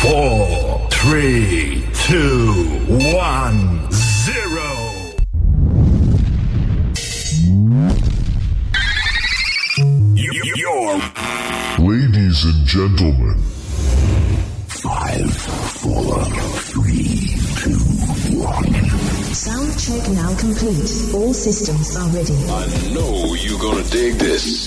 four, three, two, one, zero. Y- Your Ladies and gentlemen, five, four, three, two, one. Sound check now complete. All systems are ready. I know you're gonna dig this.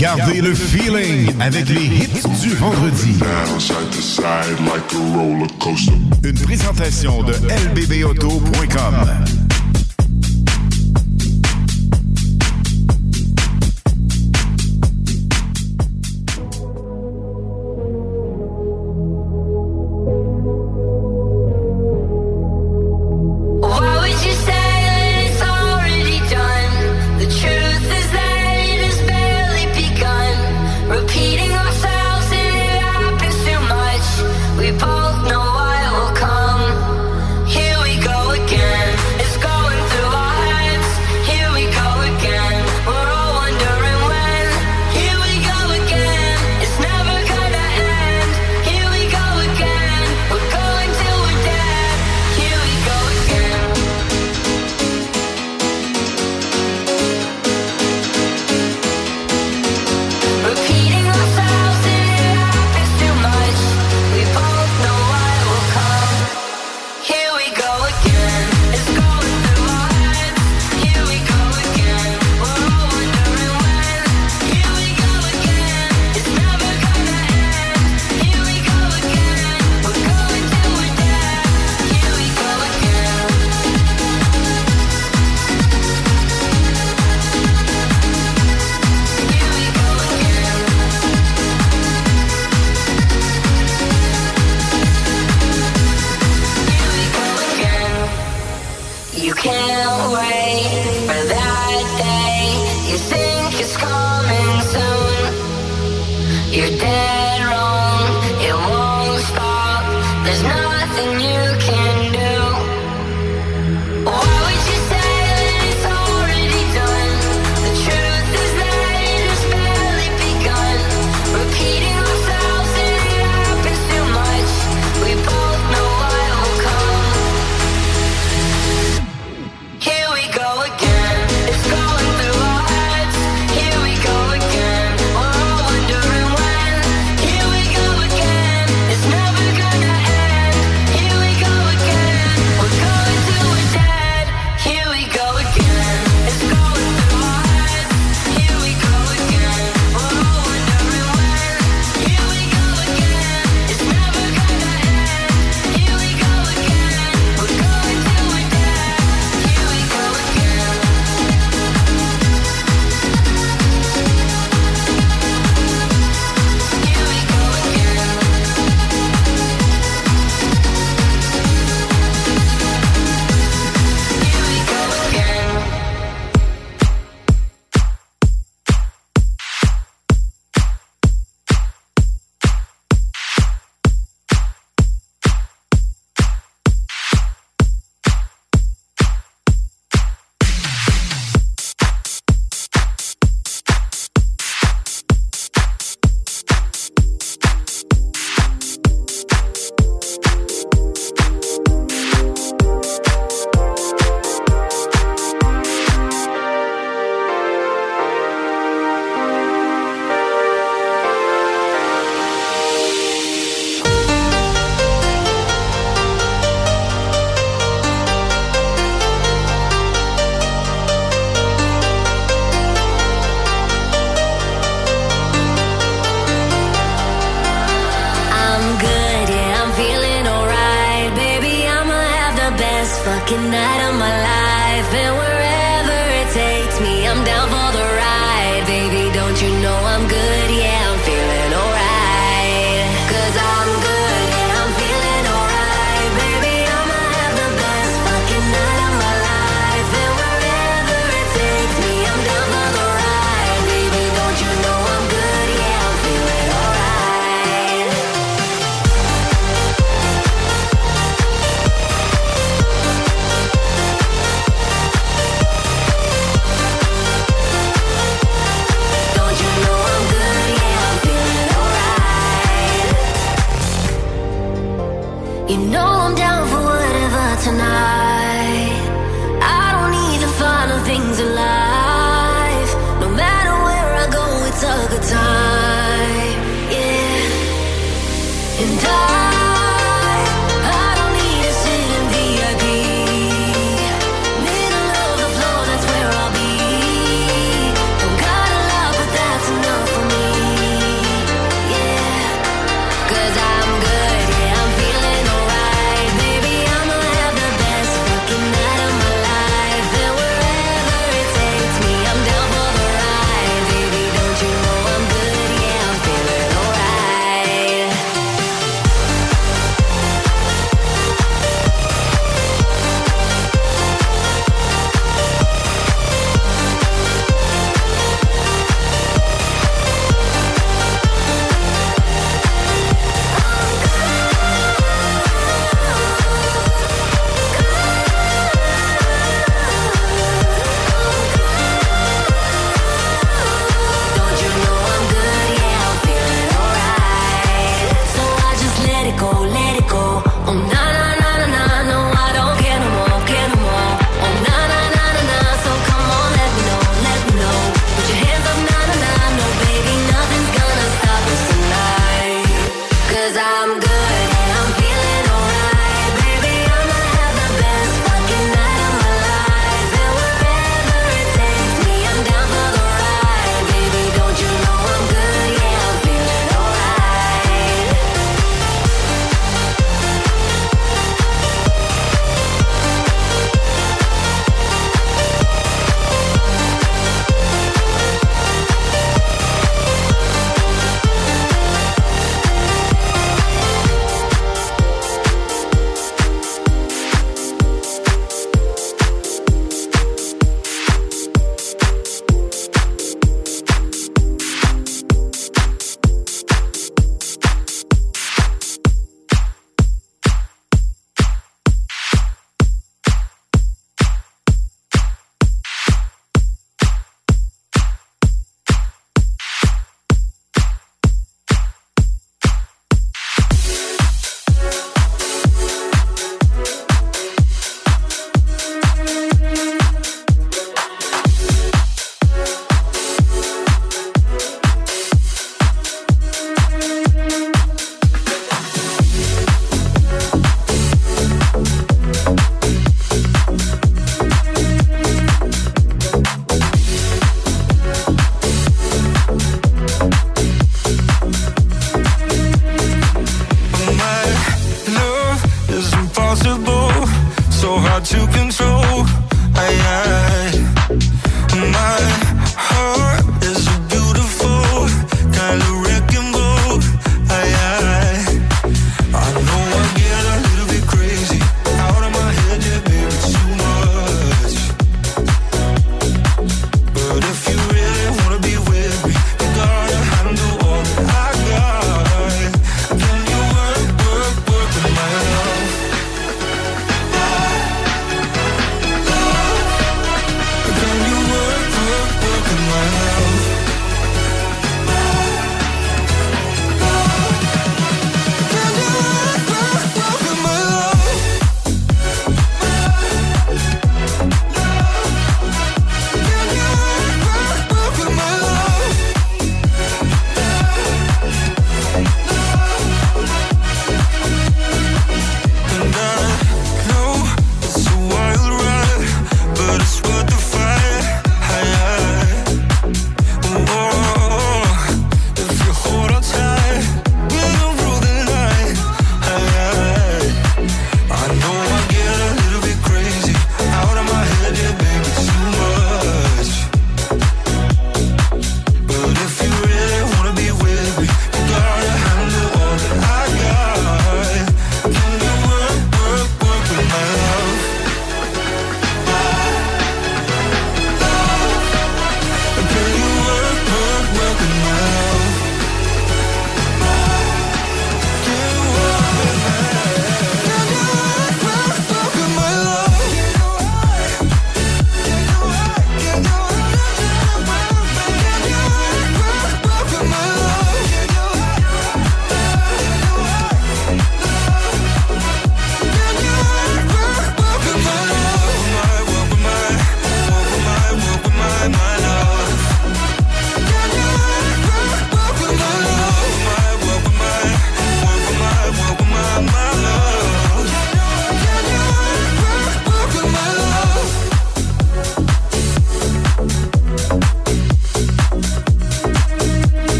Gardez le feeling avec les hits du vendredi. Une présentation de lbbauto.com.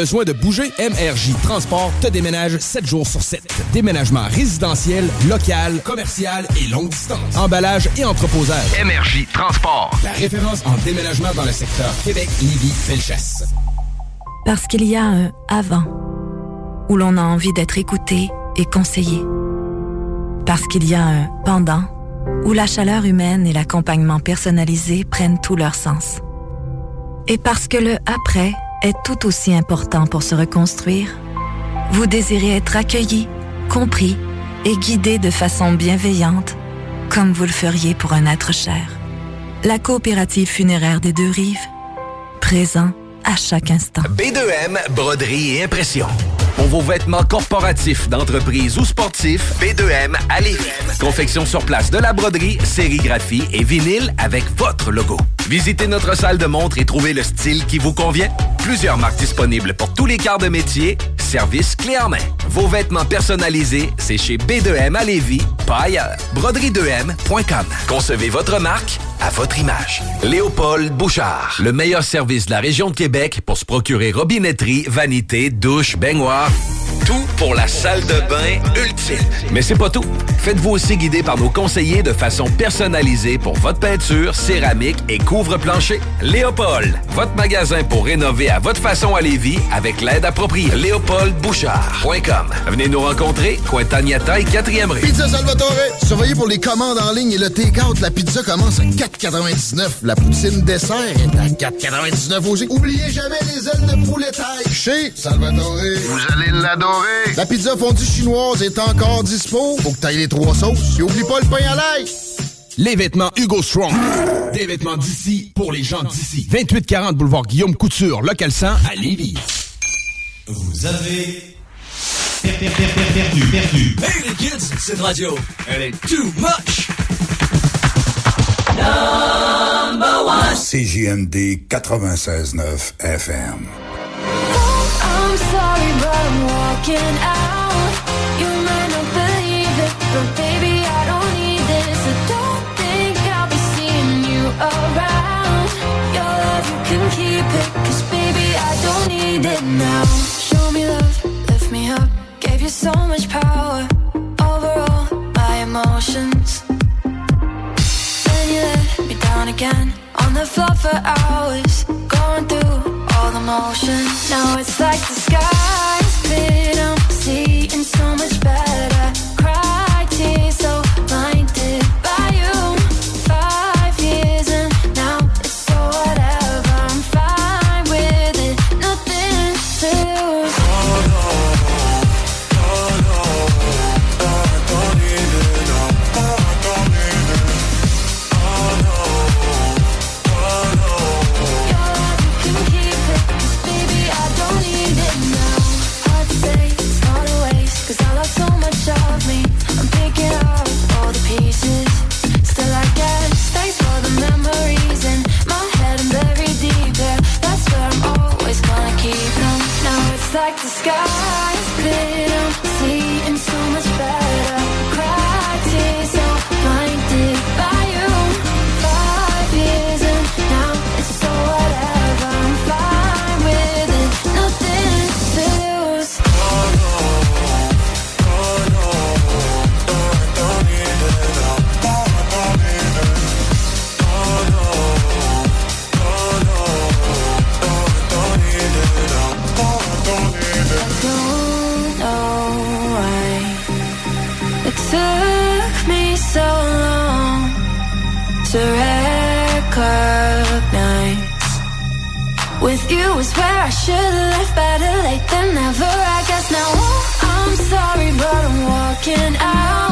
Besoin de bouger? MRJ Transport te déménage 7 jours sur 7. Déménagement résidentiel, local, commercial et longue distance. Emballage et entreposage. MRJ Transport. La référence en déménagement dans le secteur Québec, Lévis, Felchasse. Parce qu'il y a un avant, où l'on a envie d'être écouté et conseillé. Parce qu'il y a un pendant, où la chaleur humaine et l'accompagnement personnalisé prennent tout leur sens. Et parce que le après est tout aussi important pour se reconstruire, vous désirez être accueilli, compris et guidé de façon bienveillante, comme vous le feriez pour un être cher. La coopérative funéraire des deux rives, présent à chaque instant. B2M, broderie et impression. Pour vos vêtements corporatifs, d'entreprise ou sportifs, B2M à. Confection sur place de la broderie, sérigraphie et vinyle avec votre logo. Visitez notre salle de montre et trouvez le style qui vous convient. Plusieurs marques disponibles pour tous les quarts de métier. Service clé en main. Vos vêtements personnalisés, c'est chez B2M à Lévis, pas ailleurs. Broderie2M.com. Concevez votre marque à votre image. Léopold Bouchard. Le meilleur service de la région de Québec pour se procurer robinetterie, vanité, douche, baignoire. Tout pour la salle de bain ultime. Mais c'est pas tout. Faites-vous aussi guider par nos conseillers de façon personnalisée pour votre peinture, céramique et couvre-plancher. Léopold, votre magasin pour rénover à votre façon à Lévis avec l'aide appropriée. LéopoldBouchard.com. Venez nous rencontrer, Cointagnata et 4e rue. Pizza Salvatore, surveillez pour les commandes en ligne et le take-out. La pizza commence à 4,99. La poutine dessert est à 4,99 aussi. Oubliez jamais les ailes de poulet taille. Chez Salvatore. Vous allez l'adorer. La pizza fondue chinoise est encore dispo. Faut que t'ailles les trois sauces. Et oublie pas le pain à l'ail. Les vêtements Hugo Strong. Des vêtements d'ici pour les gens d'ici. 2840 boulevard Guillaume Couture, local 100 à Lévis. Vous avez per- per- per- per- perdu, perdu. Hey les kids, cette radio, elle est too much. Number one. CJMD 96.9 FM. I'm sorry, but I'm walking out. You might not believe it, but keep it, cause baby, I don't need it now. Show me love, lift me up, gave you so much power. over all my emotions. Then you let me down again, on the floor for hours, going through all the motions. Now it's like the sky's been, I'm seeing so much. Should've left better late than never. I guess now oh, I'm sorry, but I'm walking out.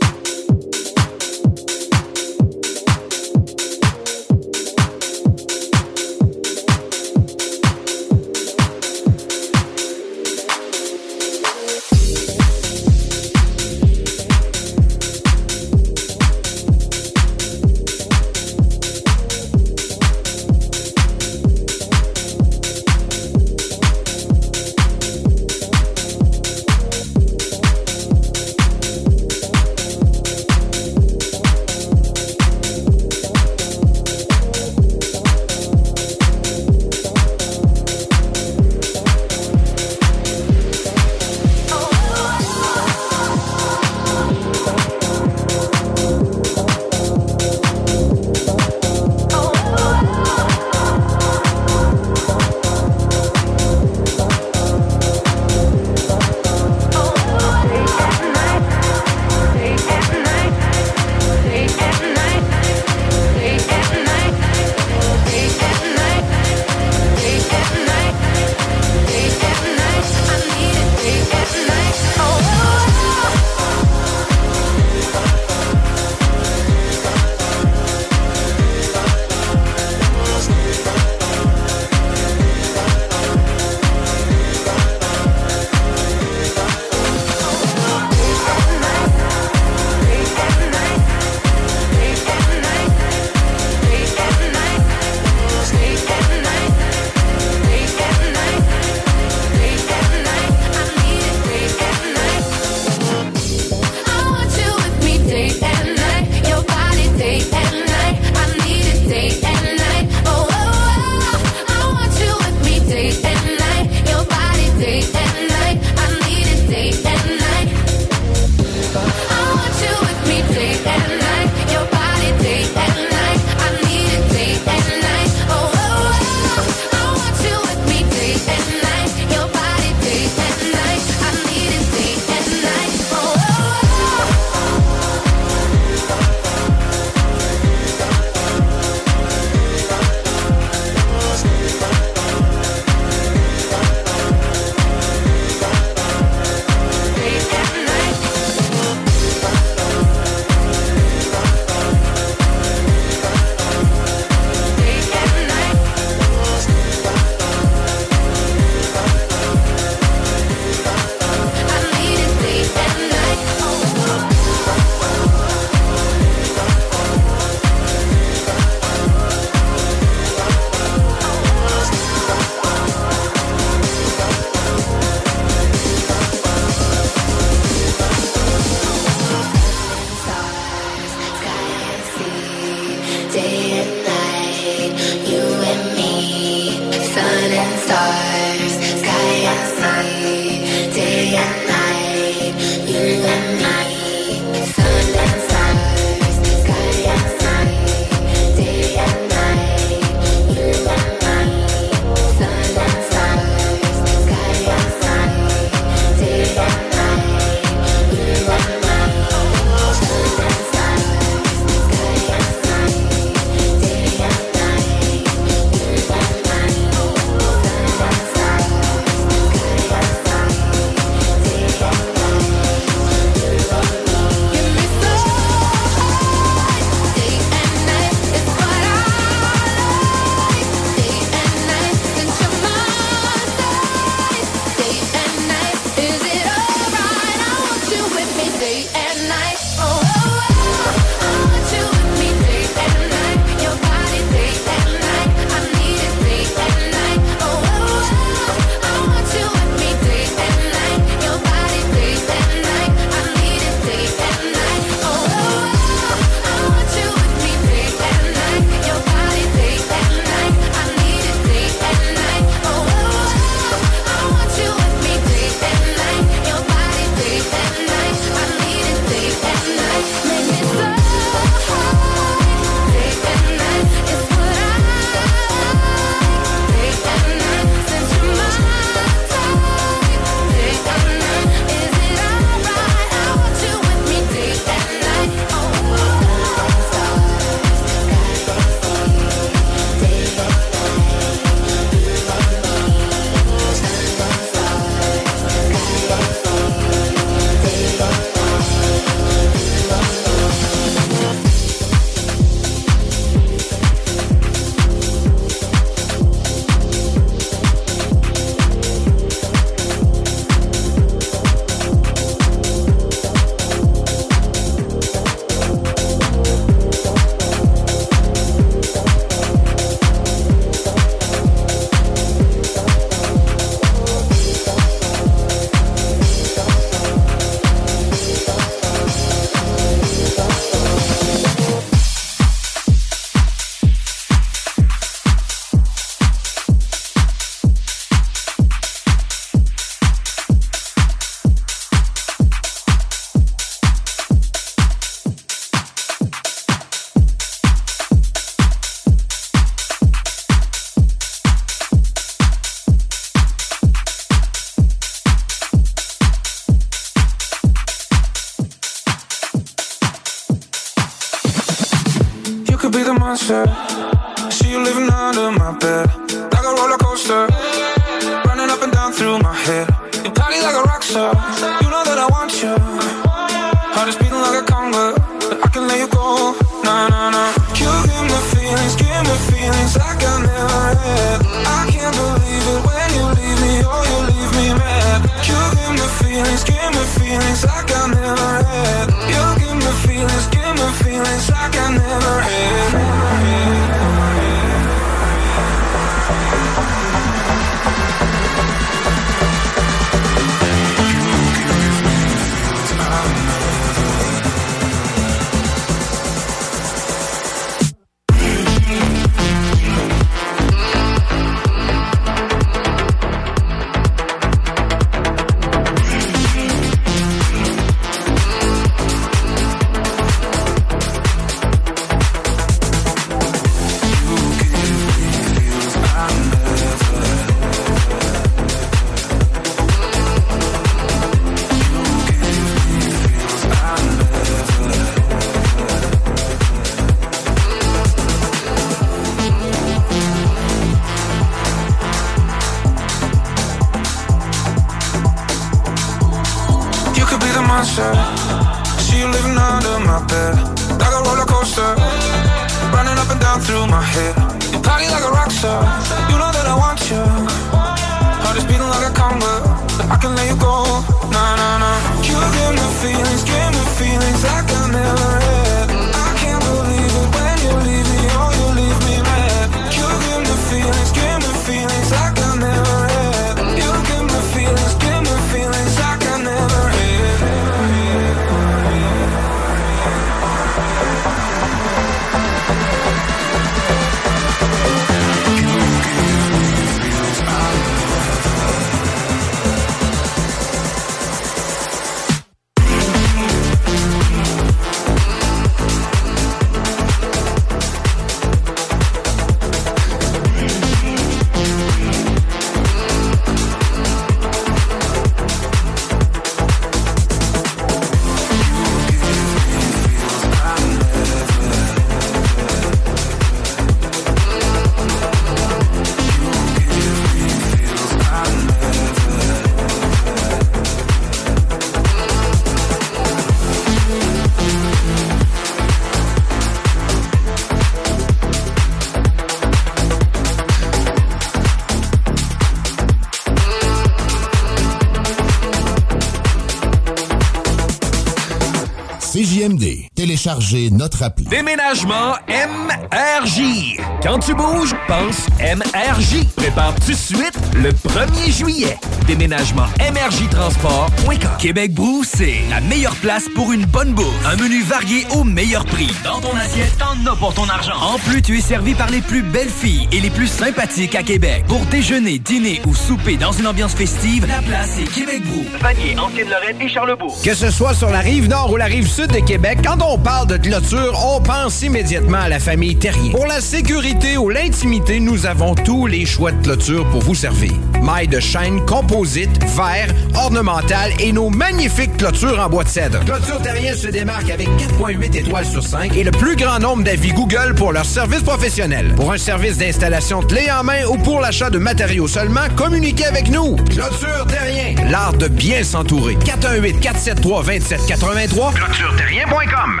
Déménagement MRJ. Quand tu bouges, pense MRJ. Prépare tout de suite le 1er juillet. Déménagement MRJ Transport.com. Québec Brou, c'est la meilleure place pour une bonne bouffe. Un menu varié au meilleur prix. Dans ton assiette, t'en as pour ton argent. En plus, tu es servi par les plus belles filles et les plus sympathiques à Québec. Pour déjeuner, dîner ou souper dans une ambiance festive, la place est Québec Brou. Vanier, Ancienne-Lorraine et Charlebourg. Que ce soit sur la rive nord ou la rive sud de Québec, quand on parle de clôture, on pense immédiatement à la famille Terrien. Pour la sécurité ou l'intimité, nous avons tous les choix de clôture pour vous servir. Mailles de chaîne, composite, verre, ornemental et nos magnifiques clôtures en bois de cèdre. Clôture Terrien se démarque avec 4.8 étoiles sur 5 et le plus grand nombre d'avis Google pour leur service professionnel. Pour un service d'installation clé en main ou pour l'achat de matériaux seulement, communiquez avec nous. Clôture Terrien, l'art de bien s'entourer. 418 473 2783 clôtureterrien.com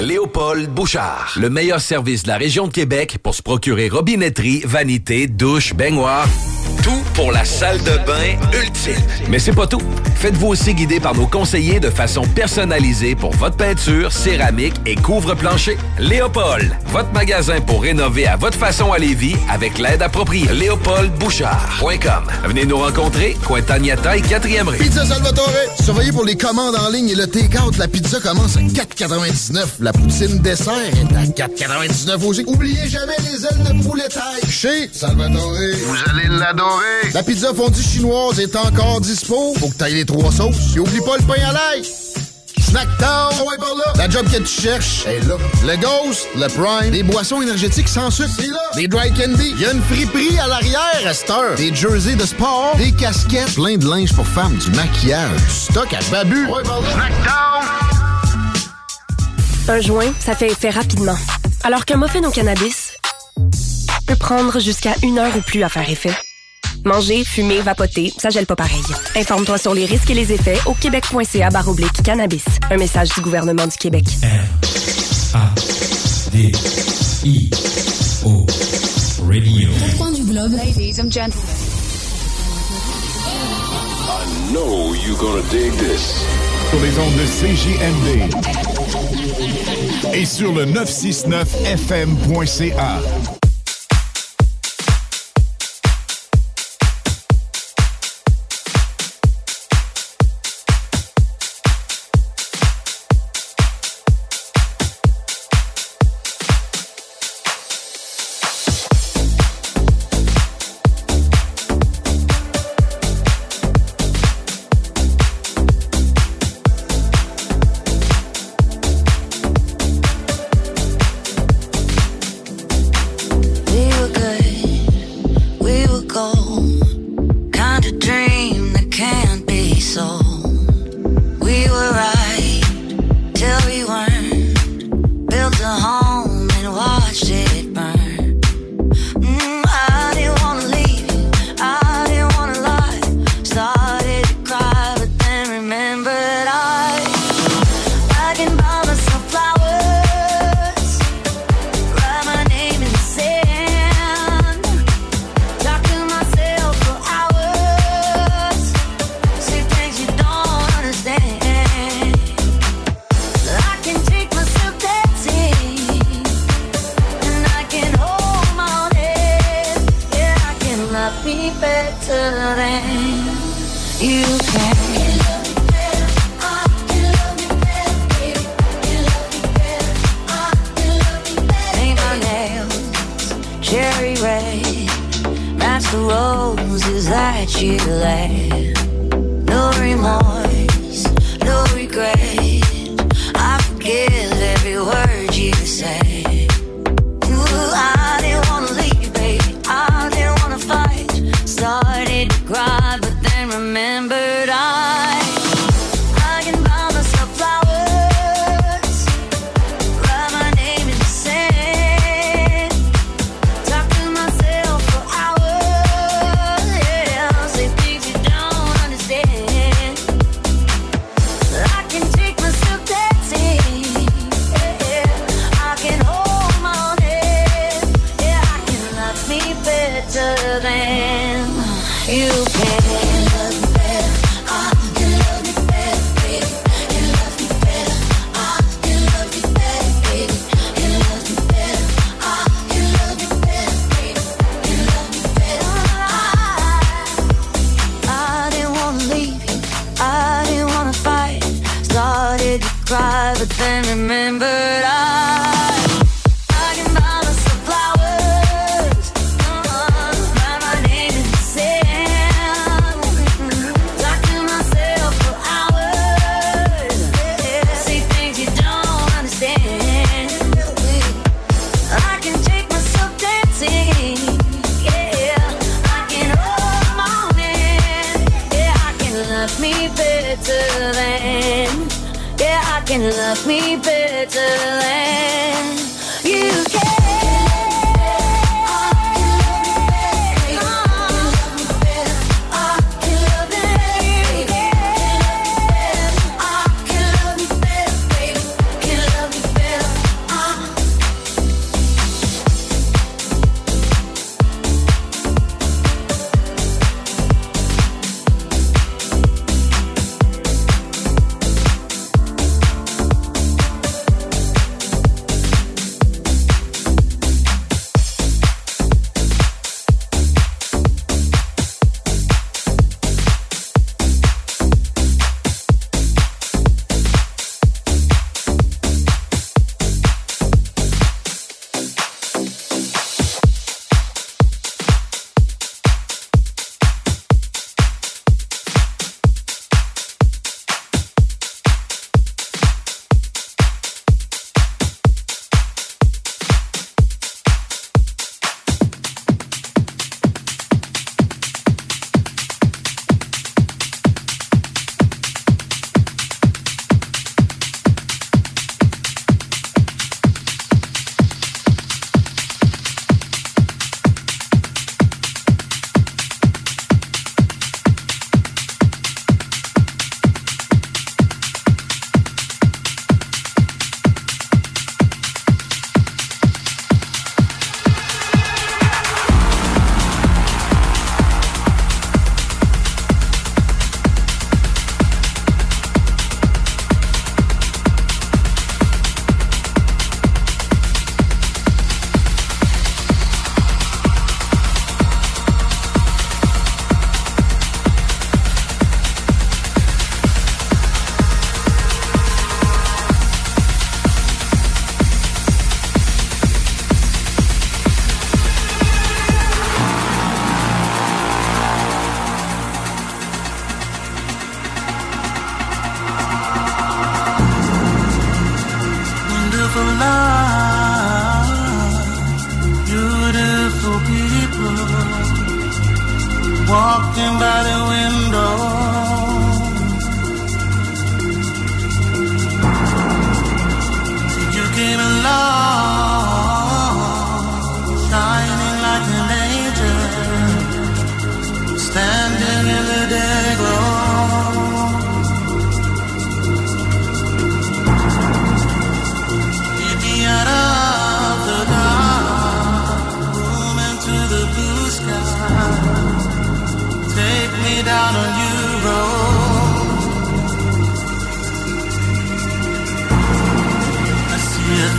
Léopold Bouchard. Le meilleur service de la région de Québec pour se procurer robinetterie, vanité, douche, baignoire. Tout pour la salle de bain ultime. Mais c'est pas tout. Faites-vous aussi guider par nos conseillers de façon personnalisée pour votre peinture, céramique et couvre-plancher. Léopold, votre magasin pour rénover à votre façon à Lévis avec l'aide appropriée. LéopoldBouchard.com. Venez nous rencontrer, Cointagnata et 4e rue. Pizza Salvatore. Surveillez pour les commandes en ligne et le take-out. La pizza commence à 4,99. La poutine dessert est à 4,99 aussi. Oubliez jamais les ailes de poulet taille. Chez Salvatore. Vous allez l'adorer. La pizza fondue chinoise est encore dispo. Faut que t'ailles les trois sauces. Et oublie pas le pain à l'ail. Snacktown. Oh ouais, par là. La job que tu cherches est là. Le Ghost, le Prime, des boissons énergétiques sans sucre. C'est là. Des dry candy. Il y a une friperie à l'arrière à cette heure. Des jerseys de sport, des casquettes, plein de linge pour femmes, du maquillage, du stock à babu. Là. Snacktown. Un joint, ça fait effet rapidement. Alors qu'un muffin au cannabis peut prendre jusqu'à une heure ou plus à faire effet. Manger, fumer, vapoter, ça gèle pas pareil. Informe-toi sur les risques et les effets au québec.ca baroblique cannabis. Un message du gouvernement du Québec. A D I O Radio. Du globe. Ladies and gentlemen. I know you're gonna dig this. Sur les ondes de CJMD. Et sur le 969fm.ca.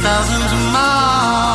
thousands of miles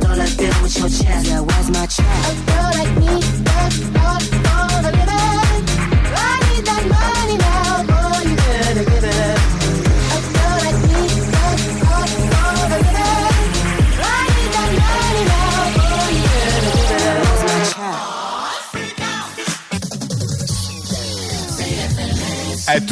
dollar bill with your chest. Yeah, where's my check? A girl like me,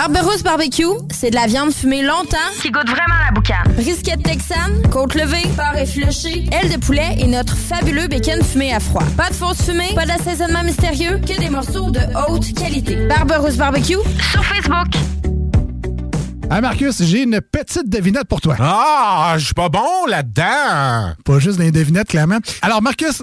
Barberousse Barbecue, c'est de la viande fumée longtemps qui goûte vraiment la boucane. Brisquette texane, côte levée, porc effiloché, aile de poulet et notre fabuleux bacon fumé à froid. Pas de fausse fumée, pas d'assaisonnement mystérieux, que des morceaux de haute qualité. Barberousse Barbecue sur Facebook. Ah Marcus, j'ai une petite devinette pour toi. Ah, je suis pas bon là-dedans. Pas juste des devinettes, clairement. Alors Marcus,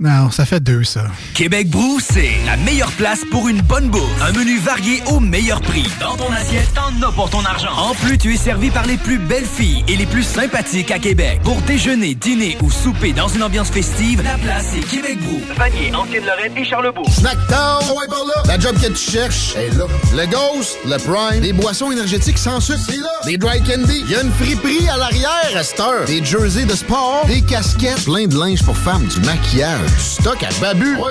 Non, ça fait deux, ça. Québec Brou, c'est la meilleure place pour une bonne bouffe. Un menu varié au meilleur prix. Dans ton assiette, t'en as pour ton argent. En plus, tu es servi par les plus belles filles et les plus sympathiques à Québec. Pour déjeuner, dîner ou souper dans une ambiance festive, la place est Québec Brou. Vanier, Ancienne-Lorraine et Charlebourg. Snackdown, ouais, par là. La job que tu cherches, est là. Le Ghost, le Prime, des boissons énergétiques sans sucre, c'est là. Des dry candy, il y a une friperie à l'arrière à cette heure. Des jerseys de sport, des casquettes, plein de linge pour femmes, du maquillage, stock à babu. Là.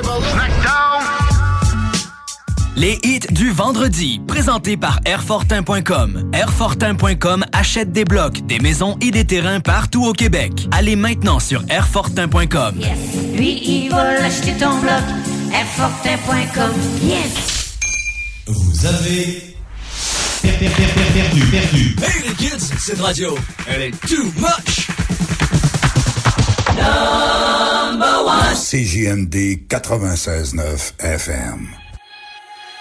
Les hits du vendredi, présentés par Airfortin.com. Airfortin.com achète des blocs, des maisons et des terrains partout au Québec. Allez maintenant sur Airfortin.com. Lui, il va acheter ton bloc. Airfortin.com. Yes! Vous avez per- per- per- per- perdu, perdu. Hey les kids, cette radio, elle est too much! CJMD 96.9 FM.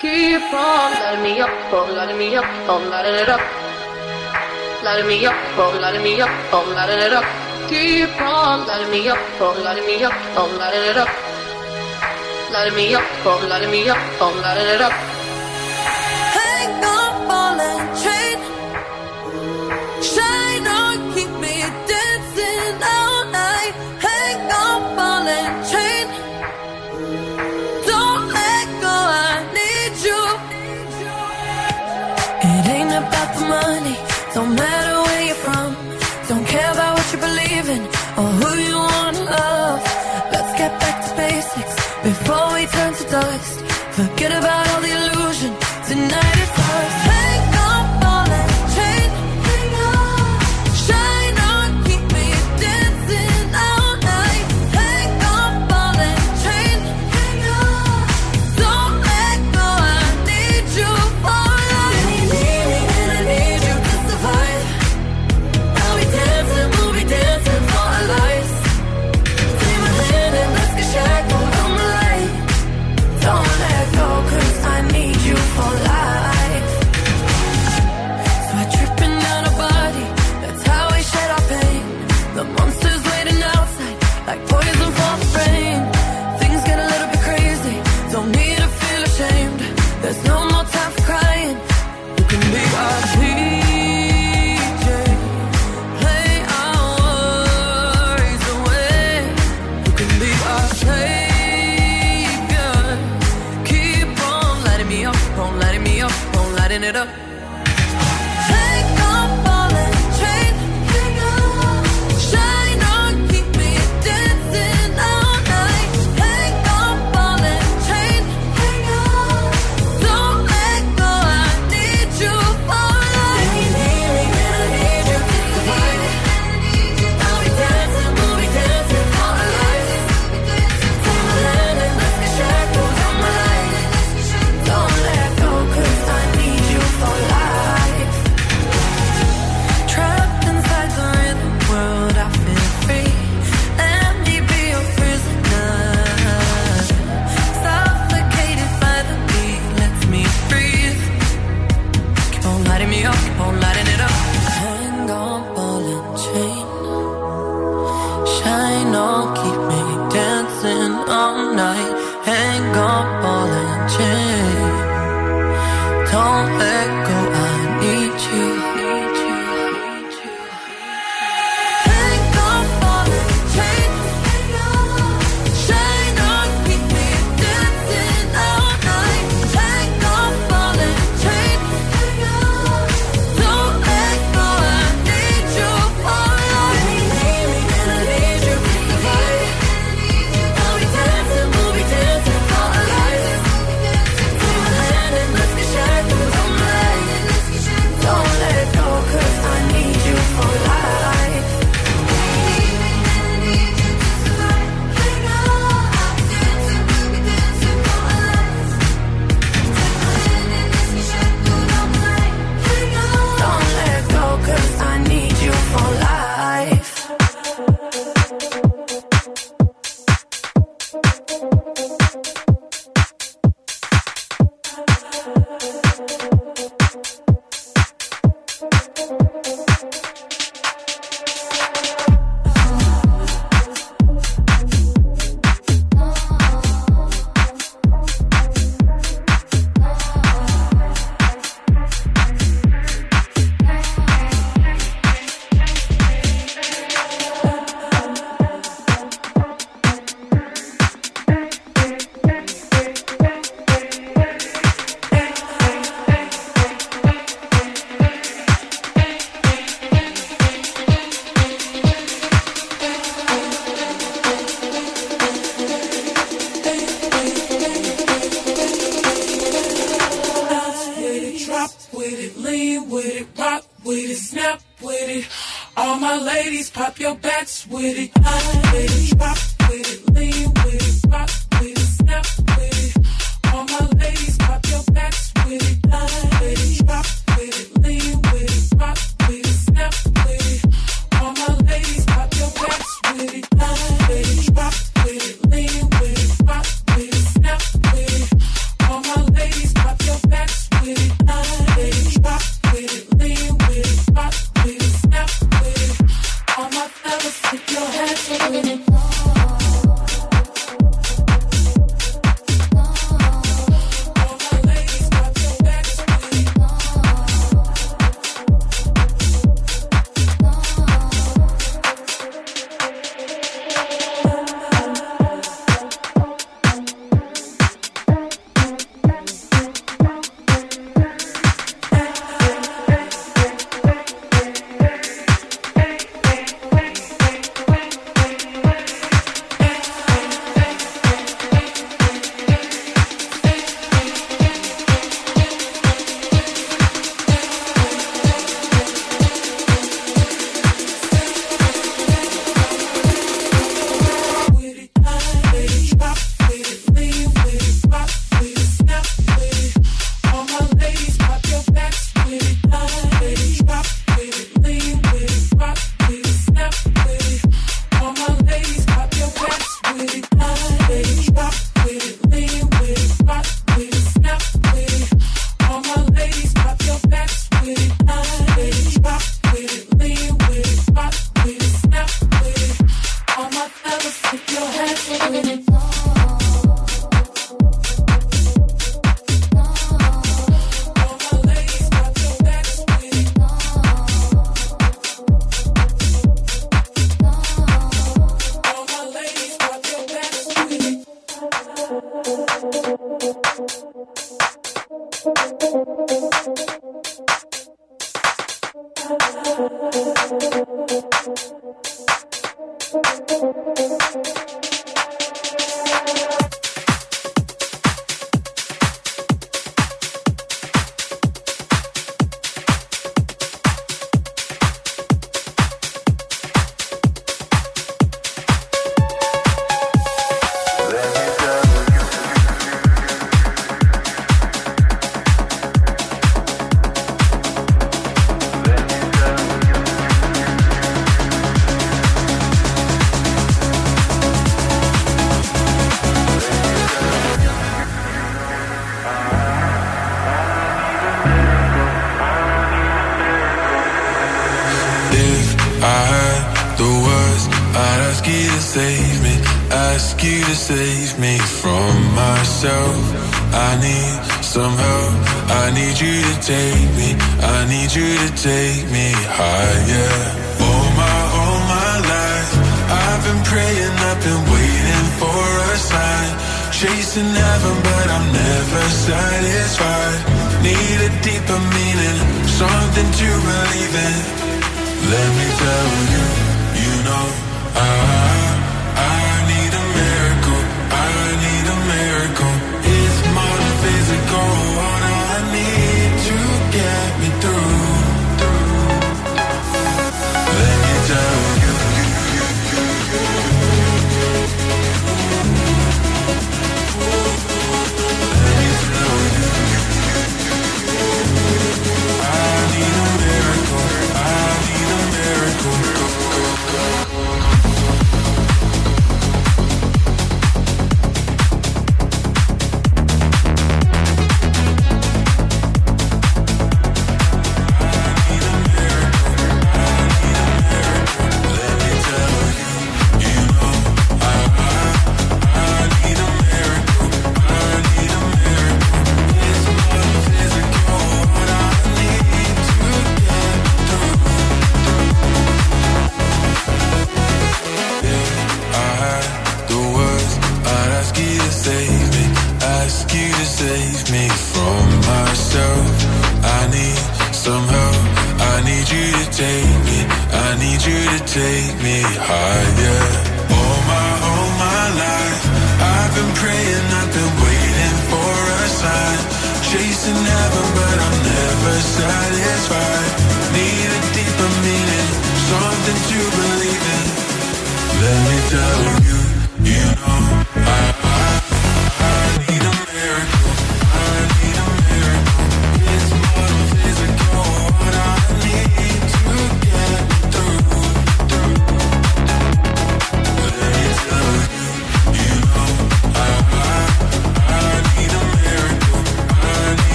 Keep on lighting me up, oh, lighting me up, oh, lighting it up. Lighting me up, oh, lighting me up, oh, lighting it up. Keep on lighting me up, oh, lighting me up, oh, lighting it up. Lighting me up, oh, lighting me up, oh, lighting it up. Hang on, ball and Don't let go, I need you. It ain't about the money, don't matter where you're from. Don't care about what you believe in or who you wanna love. Let's get back to basics before we turn to dust. Forget about it up. Hang on,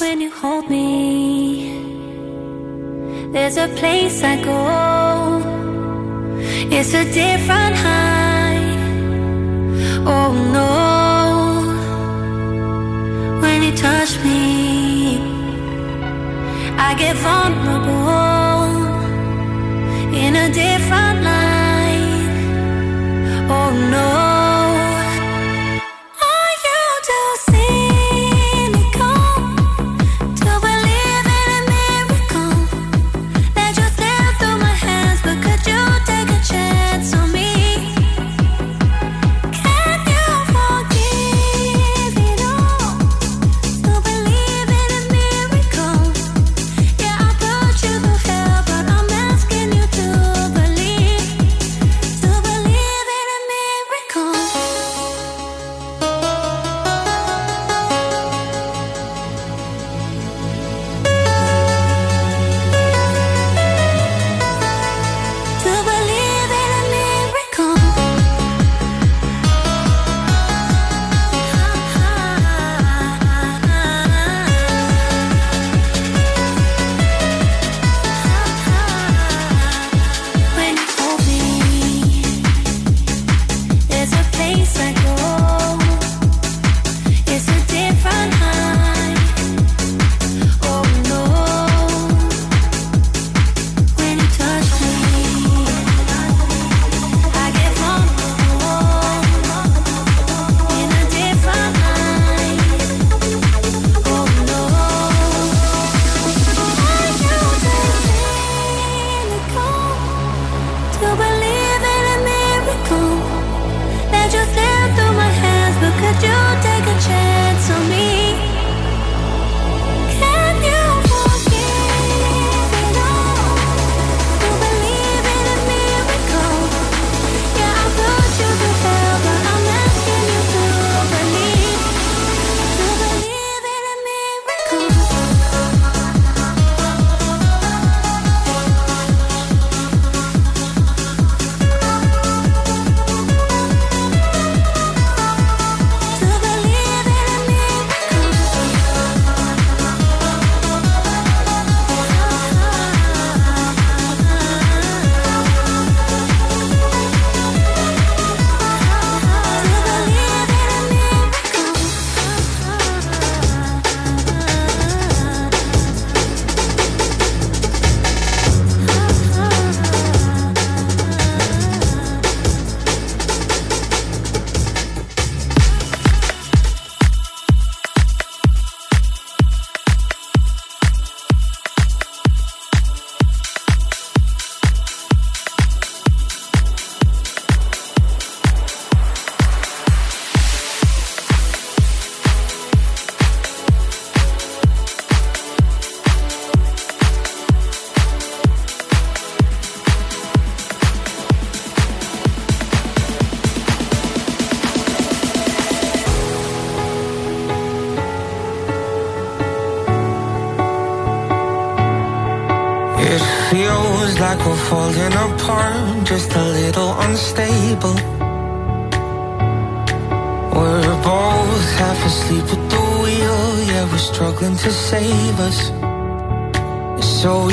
When save us. So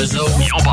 Eux autres, ils ont pas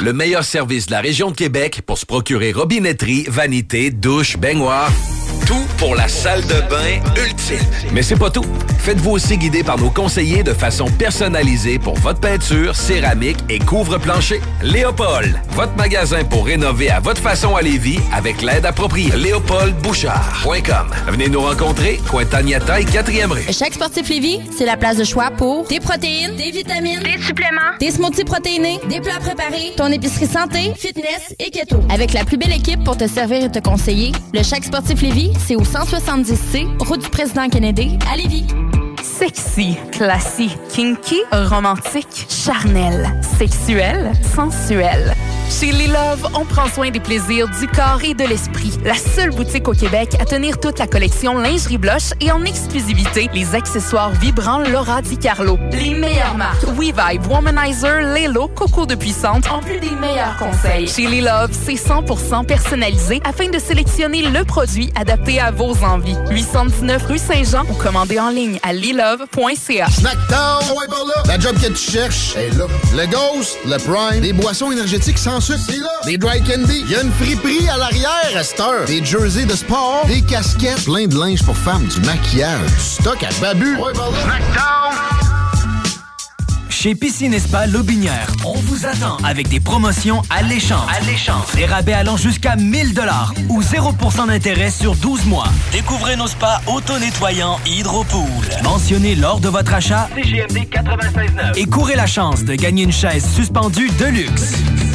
Le meilleur service de la région de Québec pour se procurer robinetterie, vanité, douche, baignoire. Tout pour la salle de bain ultime. Mais c'est pas tout. Faites-vous aussi guider par nos conseillers de façon personnalisée pour votre peinture, céramique et couvre-plancher. Léopold, votre magasin pour rénover à votre façon à Lévis avec l'aide appropriée. LéopoldBouchard.com. Venez nous rencontrer, Cointagnata et 4e rue. Chaque sportif Lévis, c'est la place de choix pour des protéines, des vitamines, des suppléments, des smoothies protéinés, des plats préparés, ton épicerie santé, fitness et keto. Avec la plus belle équipe pour te servir et te conseiller, le Chaque sportif Lévis, c'est au 170C, route du président Kennedy, à Lévis. Sexy, classique, kinky, romantique, charnel, sexuel, sensuel. Chez Les Love, on prend soin des plaisirs du corps et de l'esprit. La seule boutique au Québec à tenir toute la collection lingerie blush et en exclusivité les accessoires vibrants Laura Di Carlo. Les meilleures marques WeVibe, Womanizer, Lelo, Coco de Puissante, en plus des meilleurs conseils. Chez Les Love, c'est 100% personnalisé afin de sélectionner le produit adapté à vos envies. 819 rue Saint-Jean ou commandez en ligne à lilove.ca. Snackdown. La job que tu cherches est là. Le Ghost, le Prime, des boissons énergétiques sans sucre, c'est là. Des dry candy, il y a une friperie à l'arrière à cette heure. Des jerseys de sport, des casquettes, plein de linge pour femmes, du maquillage, du stock à babu. Ouais, là. Chez Piscine et Spa Lobinière, on vous attend avec des promotions alléchantes. Alléchantes. Des rabais allant jusqu'à 1000 dollars ou 0% d'intérêt sur 12 mois. Découvrez nos spas auto-nettoyants Hydropool. Mentionnez lors de votre achat CGMD 96.9 et courez la chance de gagner une chaise suspendue de luxe.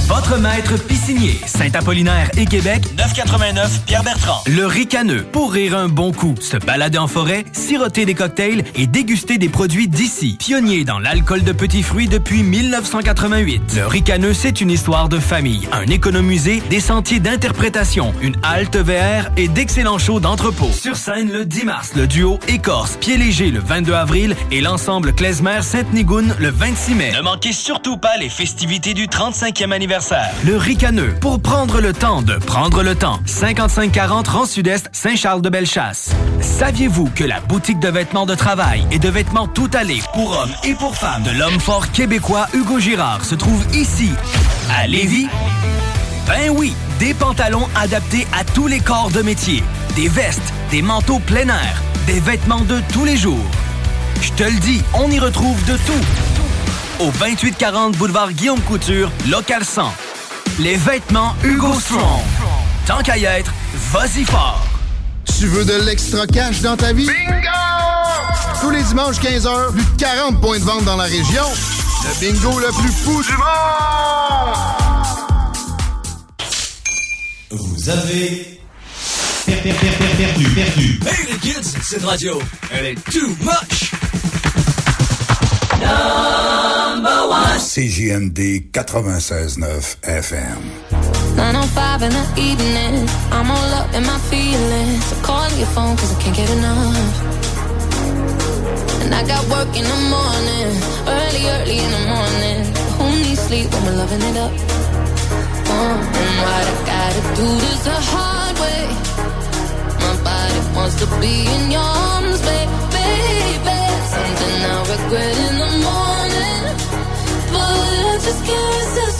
Votre maître piscinier, Saint-Apollinaire et Québec, 989 Pierre-Bertrand. Le ricaneux, pour rire un bon coup, se balader en forêt, siroter des cocktails et déguster des produits d'ici. Pionnier dans l'alcool de petits fruits depuis 1988. Le ricaneux, c'est une histoire de famille, un économusée, des sentiers d'interprétation, une halte VR et d'excellents shows d'entrepôt. Sur scène le 10 mars, le duo Écorce, Pied Léger le 22 avril et l'ensemble Klezmer Sainte-Nigoune le 26 mai. Ne manquez surtout pas les festivités du 35e anniversaire. Le ricaneux, pour prendre le temps de prendre le temps. 5540 rang sud-est, Saint-Charles-de-Bellechasse. Saviez-vous que la boutique de vêtements de travail et de vêtements tout allés pour hommes et pour femmes de l'homme fort québécois Hugo Girard se trouve ici, à Lévis? Ben oui, des pantalons adaptés à tous les corps de métier, des vestes, des manteaux plein air, des vêtements de tous les jours. Je te le dis, on y retrouve de tout. Au 2840 boulevard Guillaume Couture, local 100. Les vêtements Hugo Strong. Tant qu'à y être, vas-y fort. Tu veux de l'extra cash dans ta vie? Bingo! Tous les dimanches 15h, plus de 40 points de vente dans la région. Le bingo le plus fou du monde! Vous avez per- per- per- per- perdu, perdu. Hey les kids, cette radio, elle est too much. CJMD 96.9 FM. 905 in the evening. I'm all up in my feelings. I'm calling your phone cause I can't get enough. And I got work in the morning. Early, early in the morning. Who needs sleep when we're loving it up? Mm-hmm. What I gotta do the hard way. My body wants to be in your arms, babe and I regret in the morning, but I just can't resist.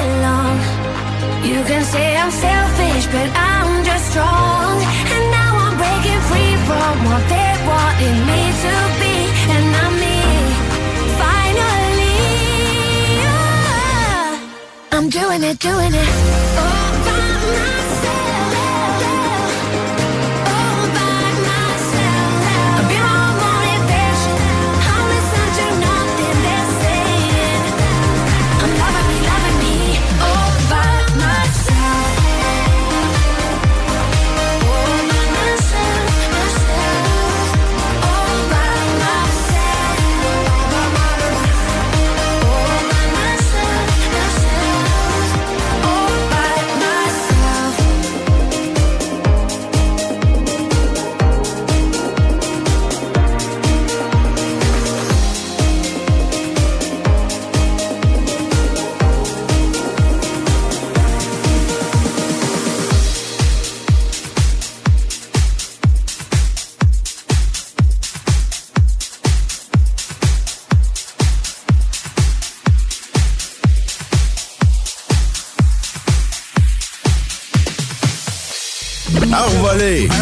belong You can say I'm selfish, but I'm just strong. And now I'm breaking free from what they wanted me to be. And I'm me, finally. I'm doing it, doing it. All by myself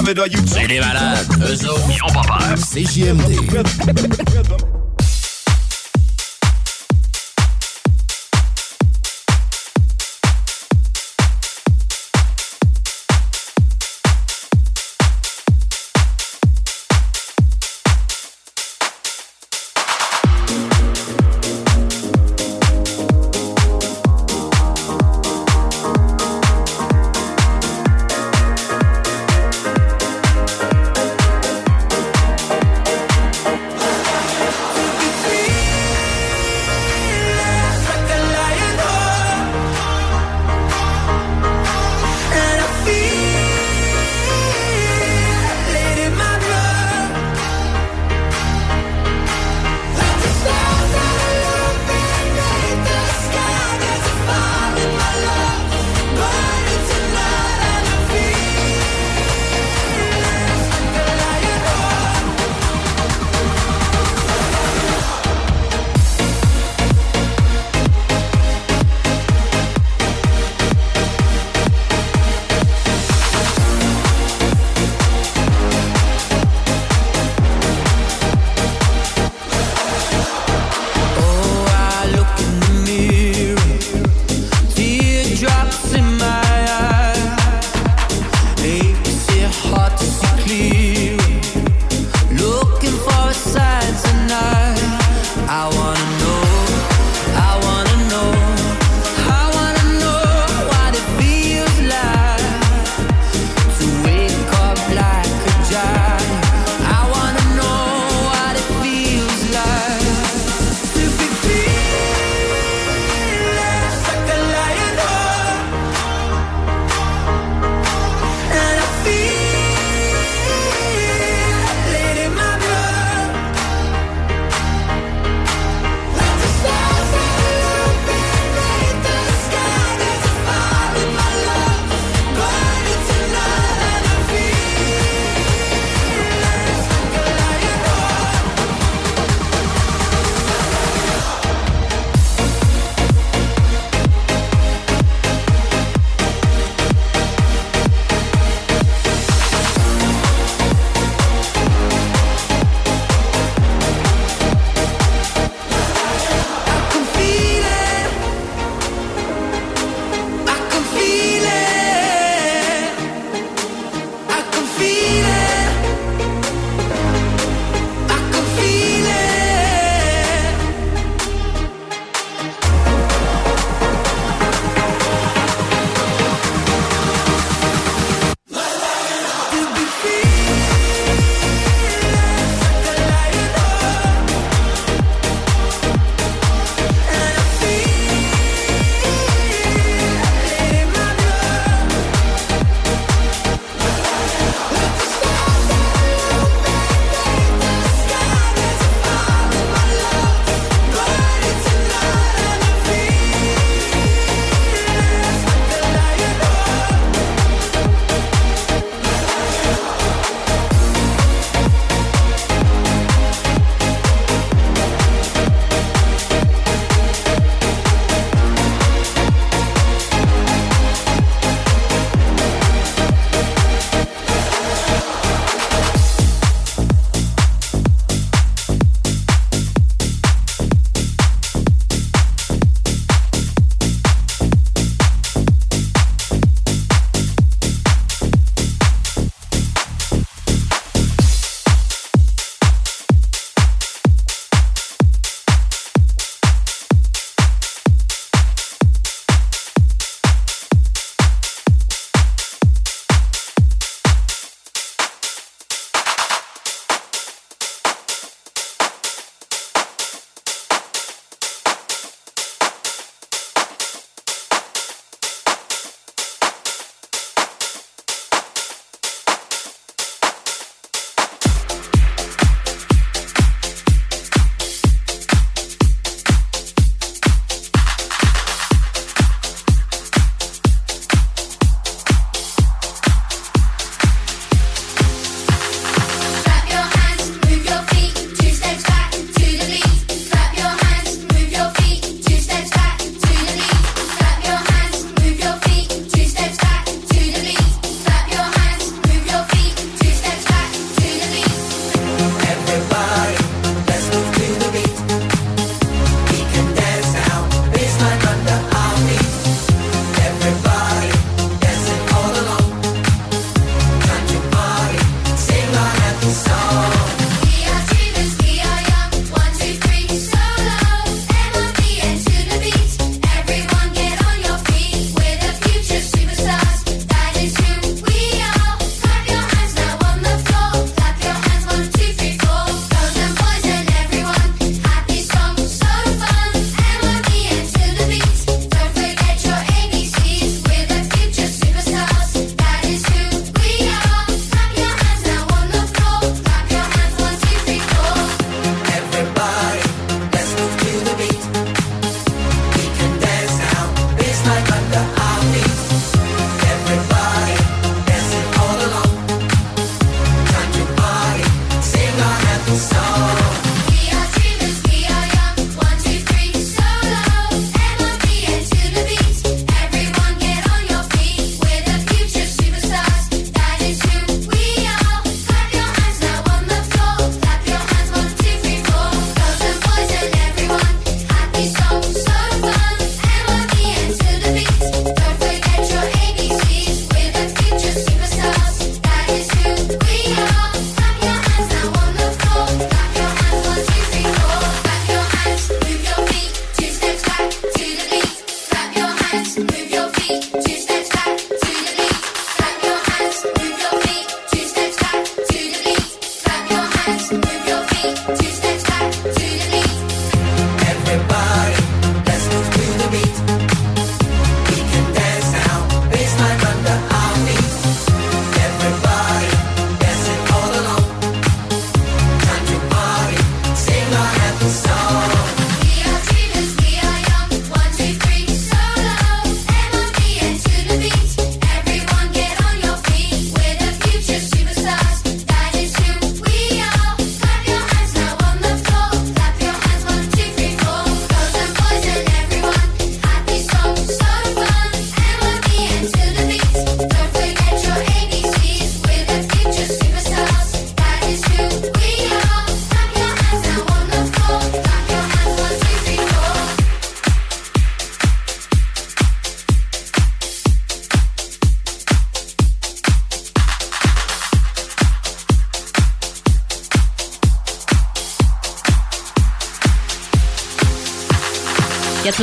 C'est des malades. Eux autres, ils ont pas peur. C'est JMD.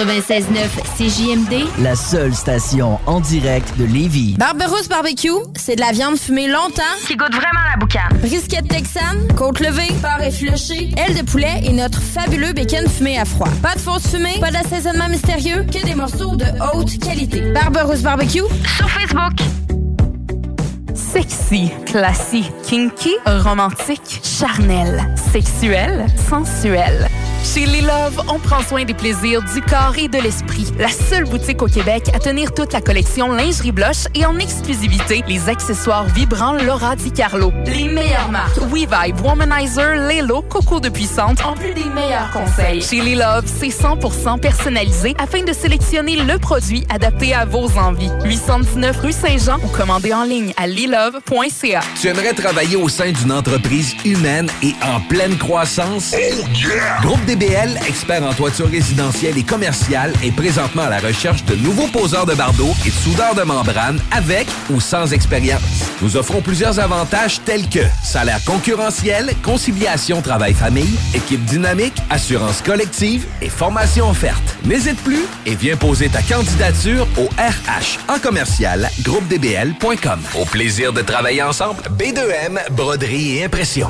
96.9 CJMD. La seule station en direct de Lévis. Barberousse Barbecue, c'est de la viande fumée longtemps qui goûte vraiment la boucane. Brisquette texane, côte levée, porc effiloché, aile de poulet et notre fabuleux bacon fumé à froid. Pas de fausse fumée, pas d'assaisonnement mystérieux, que des morceaux de haute qualité. Barberousse Barbecue sur Facebook. Sexy, classique, kinky, romantique, charnel, sexuel, sensuel. Chez Les on prend soin des plaisirs du corps et de l'esprit. La seule boutique au Québec à tenir toute la collection lingerie blush et en exclusivité les accessoires vibrants Laura Di Carlo. Les meilleures marques WeVibe, Womanizer, Lelo, Coco de Puissante, en plus des meilleurs conseils. Chez Les Love, c'est 100% personnalisé afin de sélectionner le produit adapté à vos envies. 819 rue Saint-Jean ou commandez en ligne à lilove.ca. Tu aimerais travailler au sein d'une entreprise humaine et en pleine croissance? Groupe DBL, expert en toiture résidentielle et commerciale, est présentement à la recherche de nouveaux poseurs de bardeaux et de soudeurs de membrane avec ou sans expérience. Nous offrons plusieurs avantages tels que salaire concurrentiel, conciliation travail-famille, équipe dynamique, assurance collective et formation offerte. N'hésite plus et viens poser ta candidature au RH en commercial groupedbl.com. Au plaisir de travailler ensemble, B2M, broderie et impression.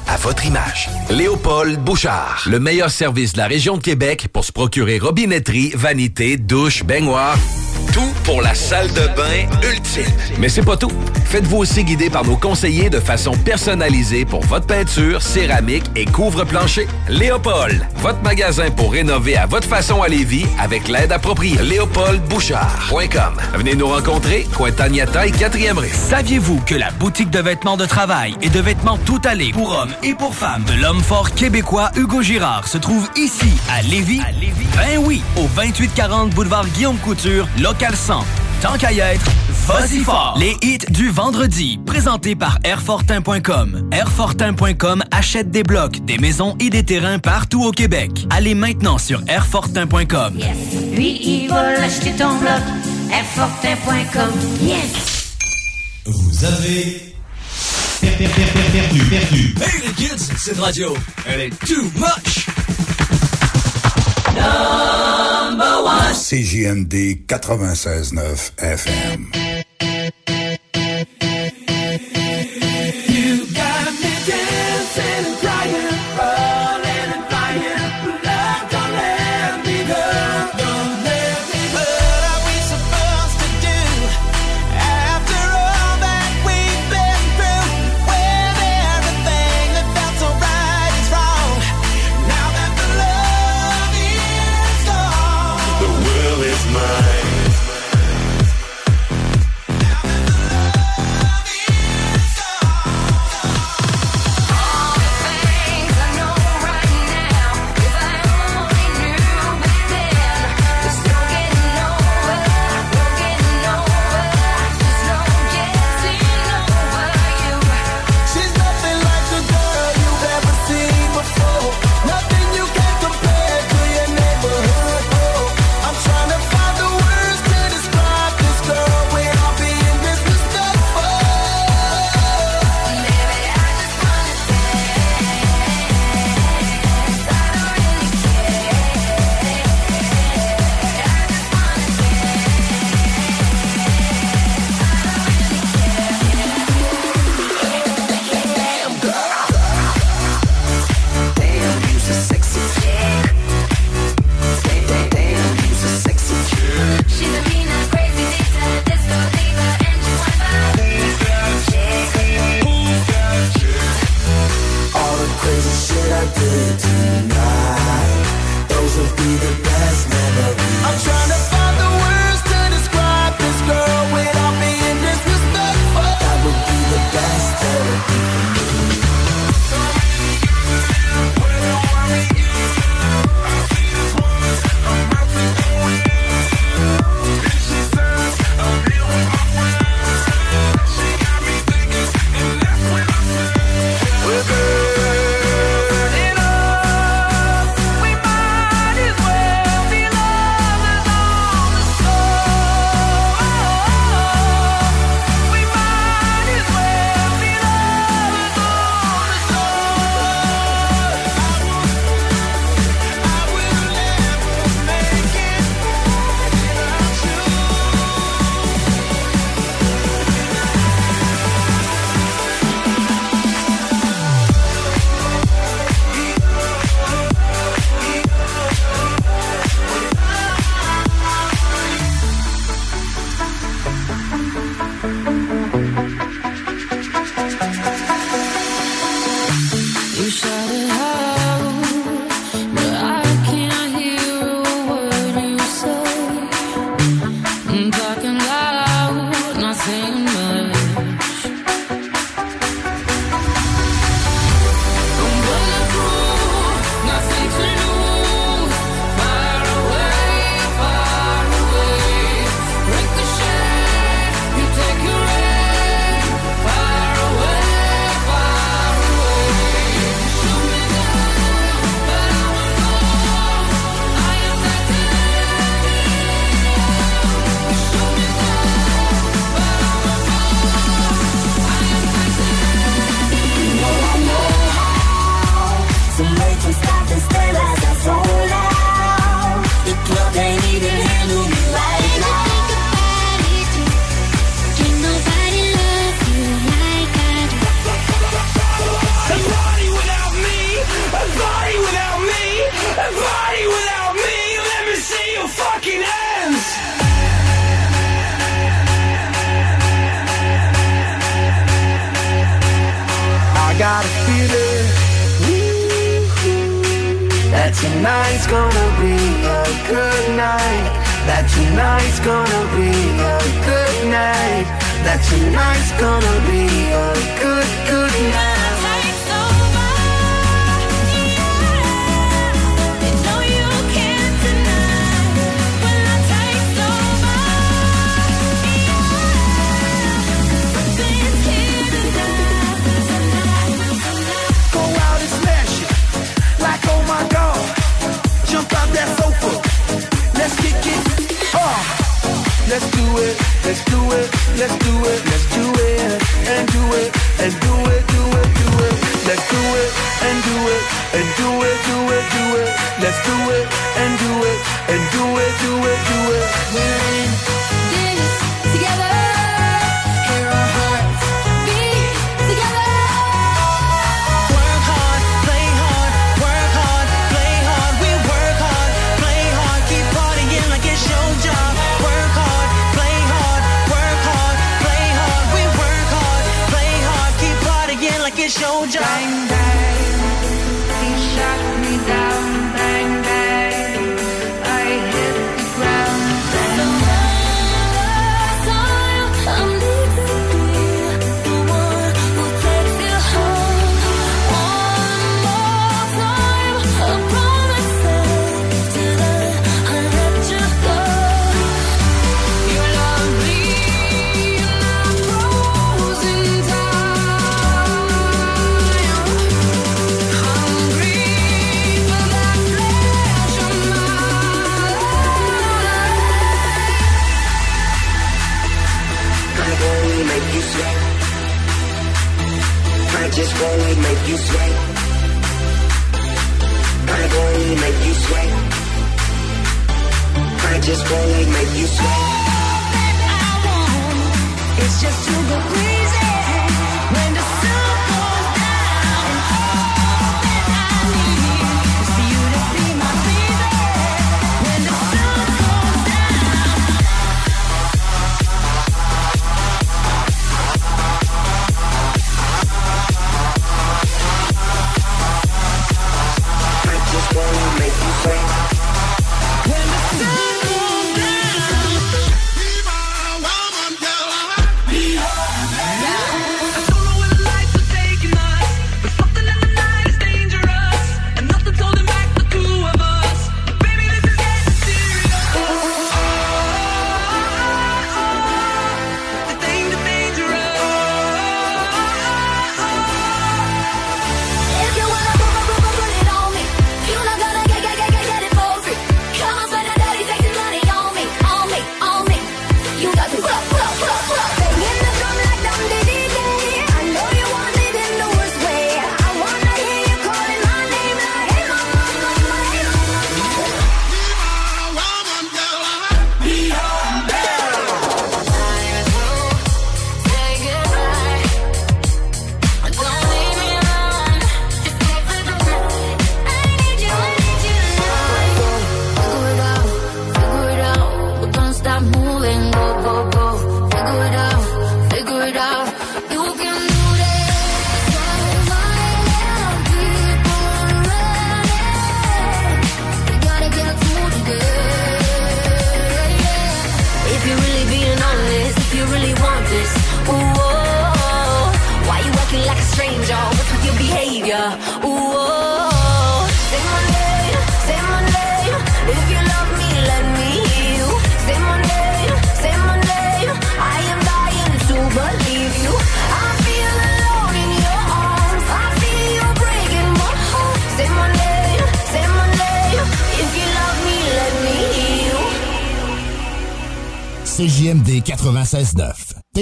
à votre image. Léopold Bouchard. Le meilleur service de la région de Québec pour se procurer robinetterie, vanité, douche, baignoire. Tout pour la salle de bain ultime. Mais c'est pas tout. Faites-vous aussi guider par nos conseillers de façon personnalisée pour votre peinture, céramique et couvre-plancher. Léopold, votre magasin pour rénover à votre façon à Lévis avec l'aide appropriée. LéopoldBouchard.com. Venez nous rencontrer, Cointagnata et 4e rue. Saviez-vous que la boutique de vêtements de travail et de vêtements tout allés pour hommes et pour femmes de l'homme fort québécois Hugo Girard se trouve ici à Lévis? Ben oui, au 2840 boulevard Guillaume Couture, local 100. Tant qu'à y être, vas-y fort! Les hits du vendredi, présentés par Airfortin.com. Airfortin.com achète des blocs, des maisons et des terrains partout au Québec. Allez maintenant sur Airfortin.com. Lui, il va acheter ton bloc. Airfortin.com. Yes! Vous avez per- per- per- per- perdu, perdu. Hey les kids, cette radio, elle est too much! CJMD 96.9 FM.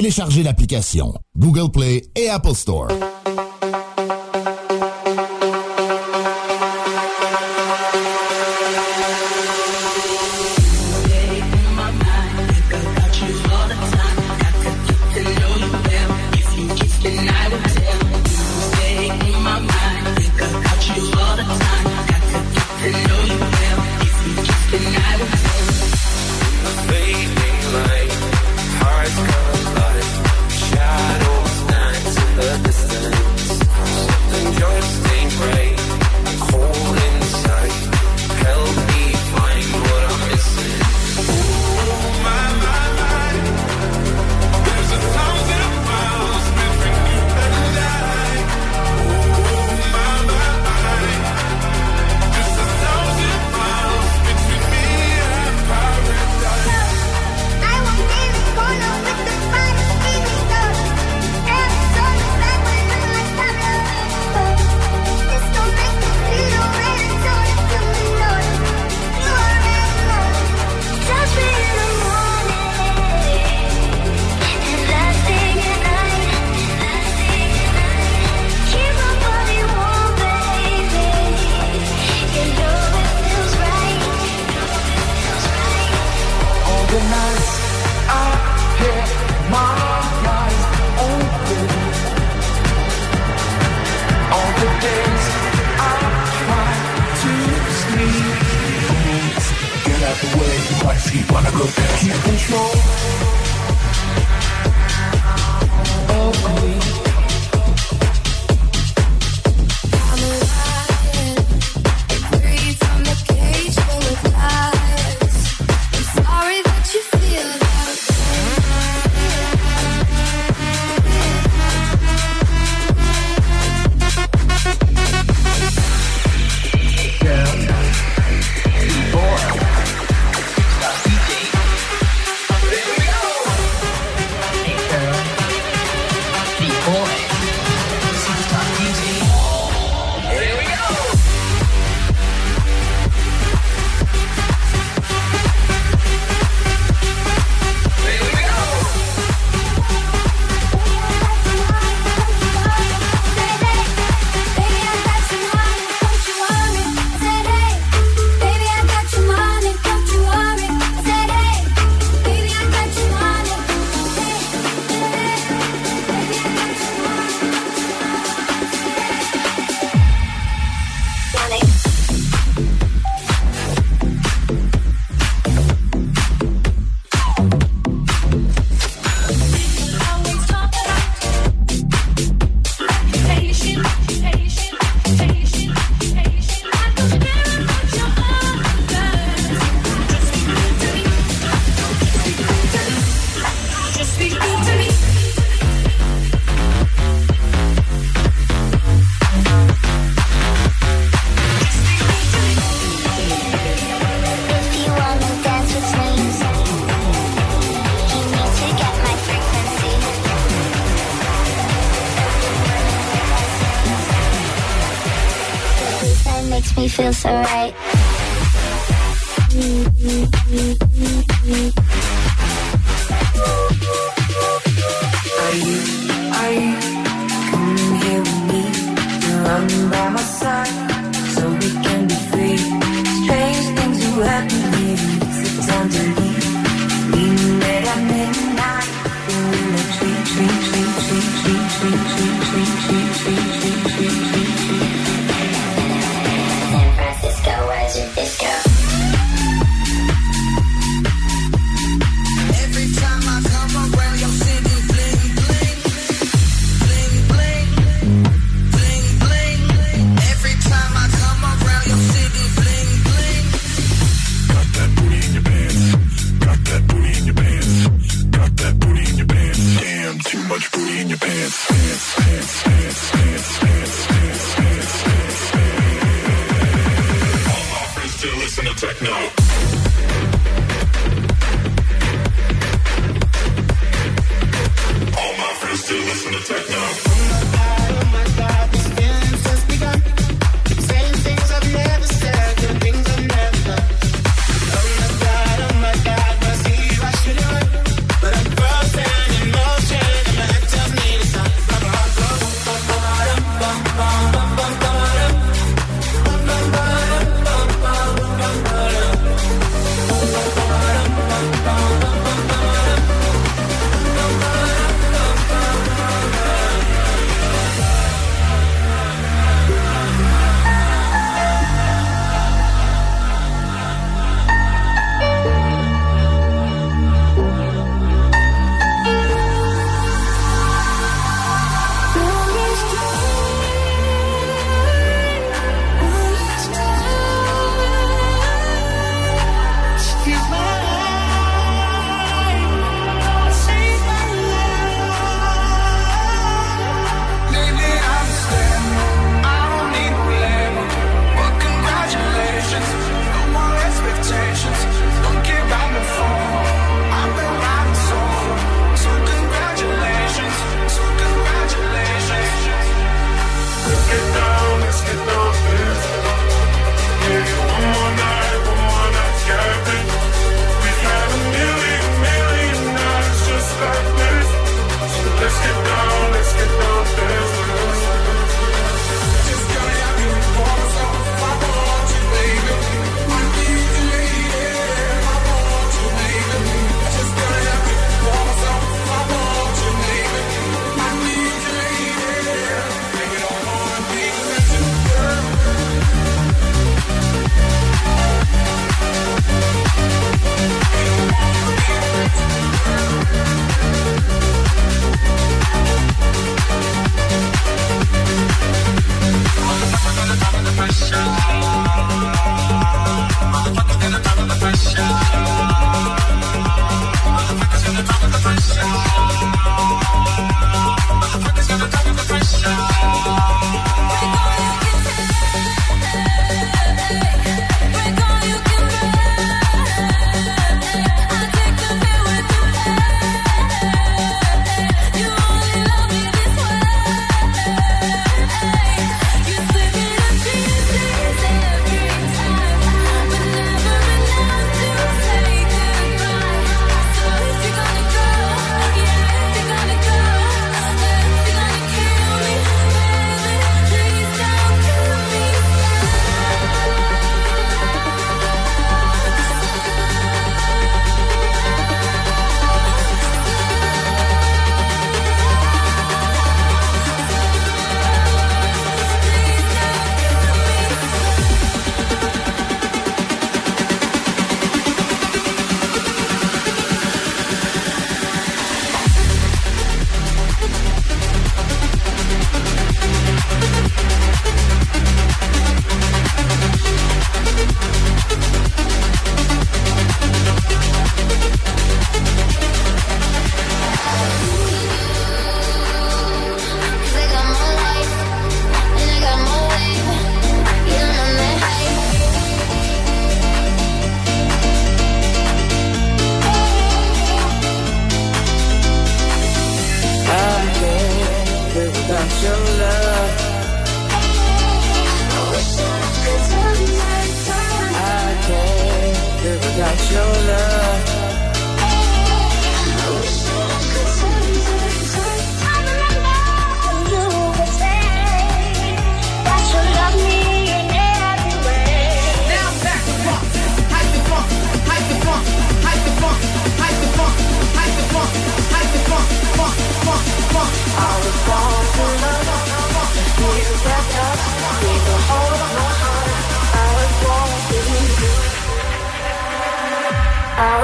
Téléchargez l'application out the way. You might see wanna go down. Keep control oh, of me.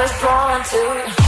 Was born to.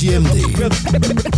Peur.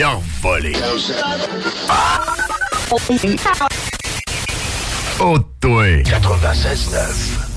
Il a volé. Oh, toi. 96.9.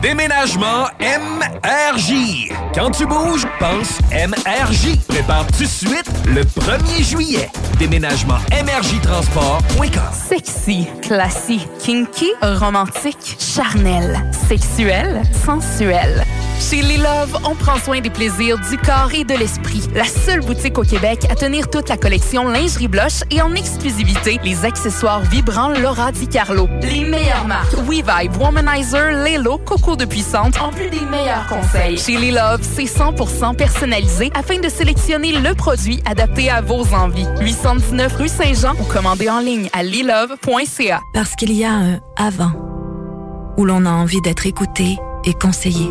Déménagement MRJ. Quand tu bouges, pense MRJ. Prépare tout de suite le 1er juillet. Déménagement MRJtransport.com. Sexy, classique, kinky, romantique, charnel, sexuel, sensuel. Chez Les Love, on prend soin des plaisirs du corps et de l'esprit. La seule boutique au Québec à tenir toute la collection lingerie blush et en exclusivité les accessoires vibrants Laura Di Carlo. Les meilleures marques WeVibe, Womanizer, Lelo, Coco de Puissante, en plus des meilleurs conseils. Chez Les Love, c'est 100% personnalisé afin de sélectionner le produit adapté à vos envies. 819 rue Saint-Jean ou commandez en ligne à lilove.ca. Parce qu'il y a un avant où l'on a envie d'être écouté et conseillé.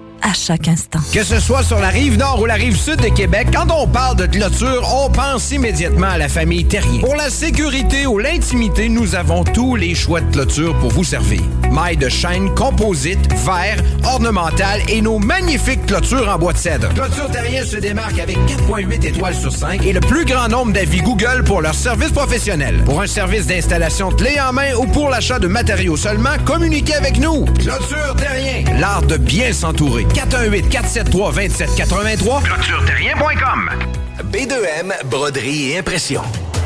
à chaque instant. Que ce soit sur la rive nord ou la rive sud de Québec, quand on parle de clôture, on pense immédiatement à la famille Terrien. Pour la sécurité ou l'intimité, nous avons tous les choix de clôture pour vous servir. Mailles de chaîne, composite, verre, ornemental et nos magnifiques clôtures en bois de cèdre. Clôture Terrien se démarque avec 4.8 étoiles sur 5 et le plus grand nombre d'avis Google pour leur service professionnel. Pour un service d'installation clé en main ou pour l'achat de matériaux seulement, communiquez avec nous. Clôture Terrien, l'art de bien s'entourer. 418-473-2783. ClôtureTerrien.com B2M, broderie et impression.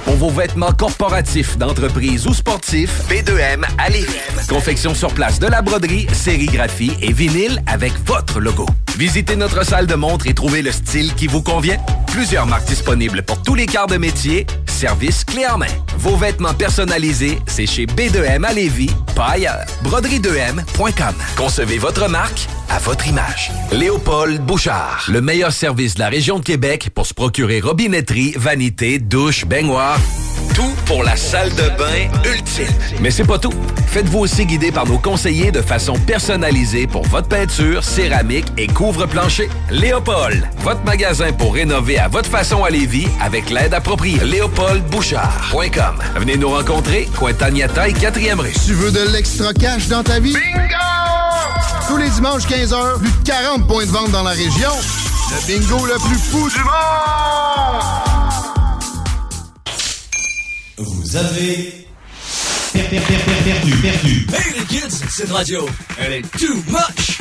Pour vos vêtements corporatifs, d'entreprise ou sportifs, B2M à Lévis. Confection sur place de la broderie, sérigraphie et vinyle avec votre logo. Visitez notre salle de montre et trouvez le style qui vous convient. Plusieurs marques disponibles pour tous les quarts de métier. Service clé en main. Vos vêtements personnalisés, c'est chez B2M à Lévis, pas ailleurs. Broderie2M.com. Concevez votre marque à votre image. Léopold Bouchard. Le meilleur service de la région de Québec pour se procurer robinetterie, vanité, douche, baignoire. Tout pour la salle de bain ultime. Mais c'est pas tout. Faites-vous aussi guider par nos conseillers de façon personnalisée pour votre peinture, céramique et couvre-plancher. Léopold, votre magasin pour rénover à votre façon à Lévis avec l'aide appropriée. LéopoldBouchard.com. Venez nous rencontrer, Cointagnata et 4e rue. Tu veux de l'extra cash dans ta vie? Bingo! Tous les dimanches 15h, plus de 40 points de vente dans la région. Le bingo le plus fou du monde! Vous avez perdu, perdu, perdu. Hey les kids, cette radio, elle est too much.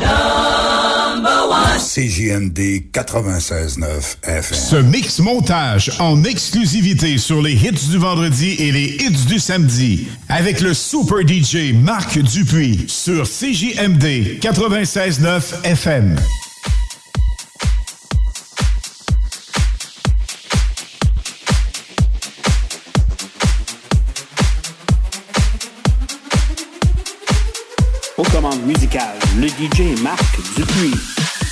Number one. CJMD 96.9 FM. Ce mix montage en exclusivité sur les hits du vendredi et les hits du samedi avec le super DJ Marc Dupuis sur CJMD 96.9 FM. commande musicale, le DJ Marc Dupuis.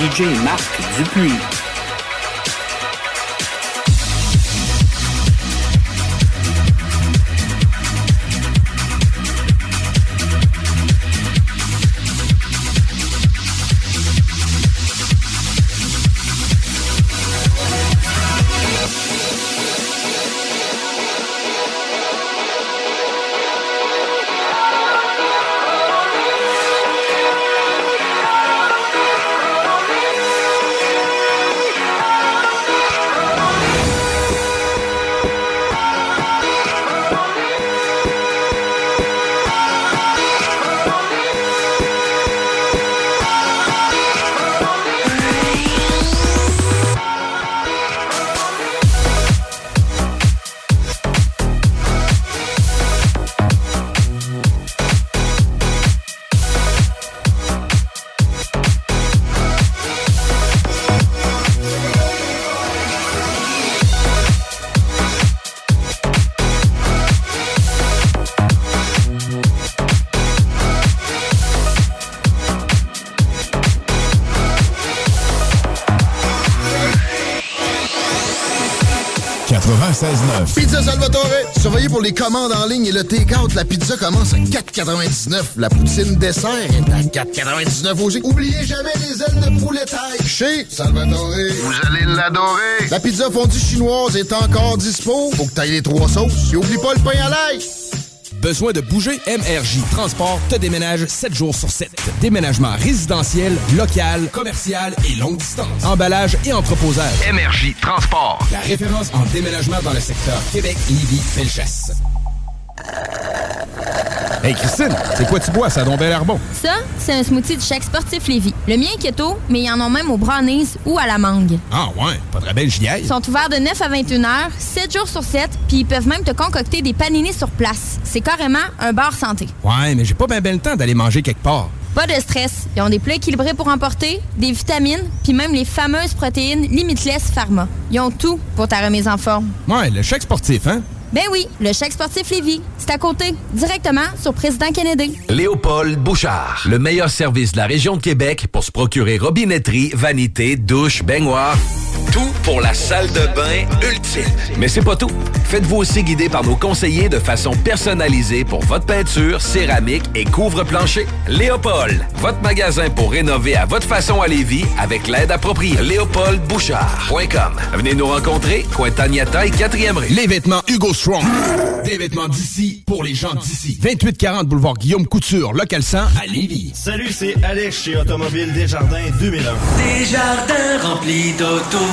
DJ Marc Dupuis. Pour les commandes en ligne et le take-out. La pizza commence à 4,99. La poutine dessert est à 4,99 aussi. Oubliez jamais les ailes de poulet taille. Chez Salvatore, vous allez l'adorer. La pizza fondue chinoise est encore dispo. Faut que t'ailles les trois sauces. Et oublie pas le pain à l'ail. Besoin de bouger? MRJ Transport te déménage 7 jours sur 7. Déménagement résidentiel, local, commercial et longue distance. Emballage et entreposage. MRJ Transport. La référence en déménagement dans le secteur Québec, Lévis, Felchasse. Hey Christine, c'est quoi tu bois? Ça a donc bien l'air bon. Ça, c'est un smoothie du chèque sportif Lévis. Le mien est keto, mais ils en ont même au brownies ou à la mangue. Ah ouais, pas très belle j'y Ils sont ouverts de 9 à 21 heures, 7 jours sur 7, puis ils peuvent même te concocter des paninis sur place. C'est carrément un bar santé. Ouais, mais j'ai pas bien ben le temps d'aller manger quelque part. Pas de stress. Ils ont des plats équilibrés pour emporter, des vitamines, puis même les fameuses protéines Limitless Pharma. Ils ont tout pour ta remise en forme. Ouais, le chèque sportif, hein? Ben oui, le chèque sportif Lévis. C'est à côté, directement sur Président Kennedy. Léopold Bouchard. Le meilleur service de la région de Québec pour se procurer robinetterie, vanité, douche, baignoire. Tout pour la salle de bain ultime. Mais c'est pas tout. Faites-vous aussi guider par nos conseillers de façon personnalisée pour votre peinture, céramique et couvre-plancher. Léopold, votre magasin pour rénover à votre façon à Lévis avec l'aide appropriée. LéopoldBouchard.com. Venez nous rencontrer, Cointagnata et 4e rue. Les vêtements Hugo Strong. Des vêtements d'ici pour les gens d'ici. 2840 boulevard Guillaume Couture, local 100 à Lévis. Salut, c'est Alex chez Automobile Desjardins 2001. Desjardins remplis d'auto.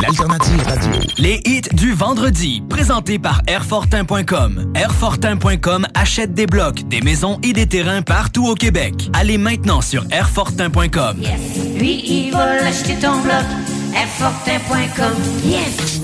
L'alternative radio. Les hits du vendredi, présentés par Airfortin.com. Airfortin.com achète des blocs, des maisons et des terrains partout au Québec. Allez maintenant sur Airfortin.com. Lui, il va acheter ton bloc. Airfortin.com. Yes!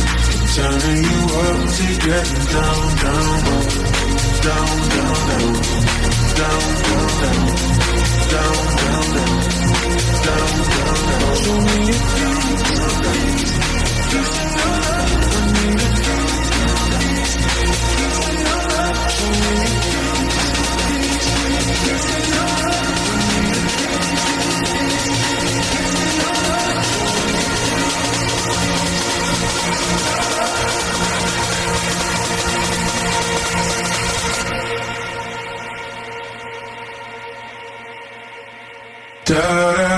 Turning you up to getting down, down, down, down, down, down, down, down, down, down, down, down, down, down. So many things, just another. I need a things, just another. So many things, just another. Da,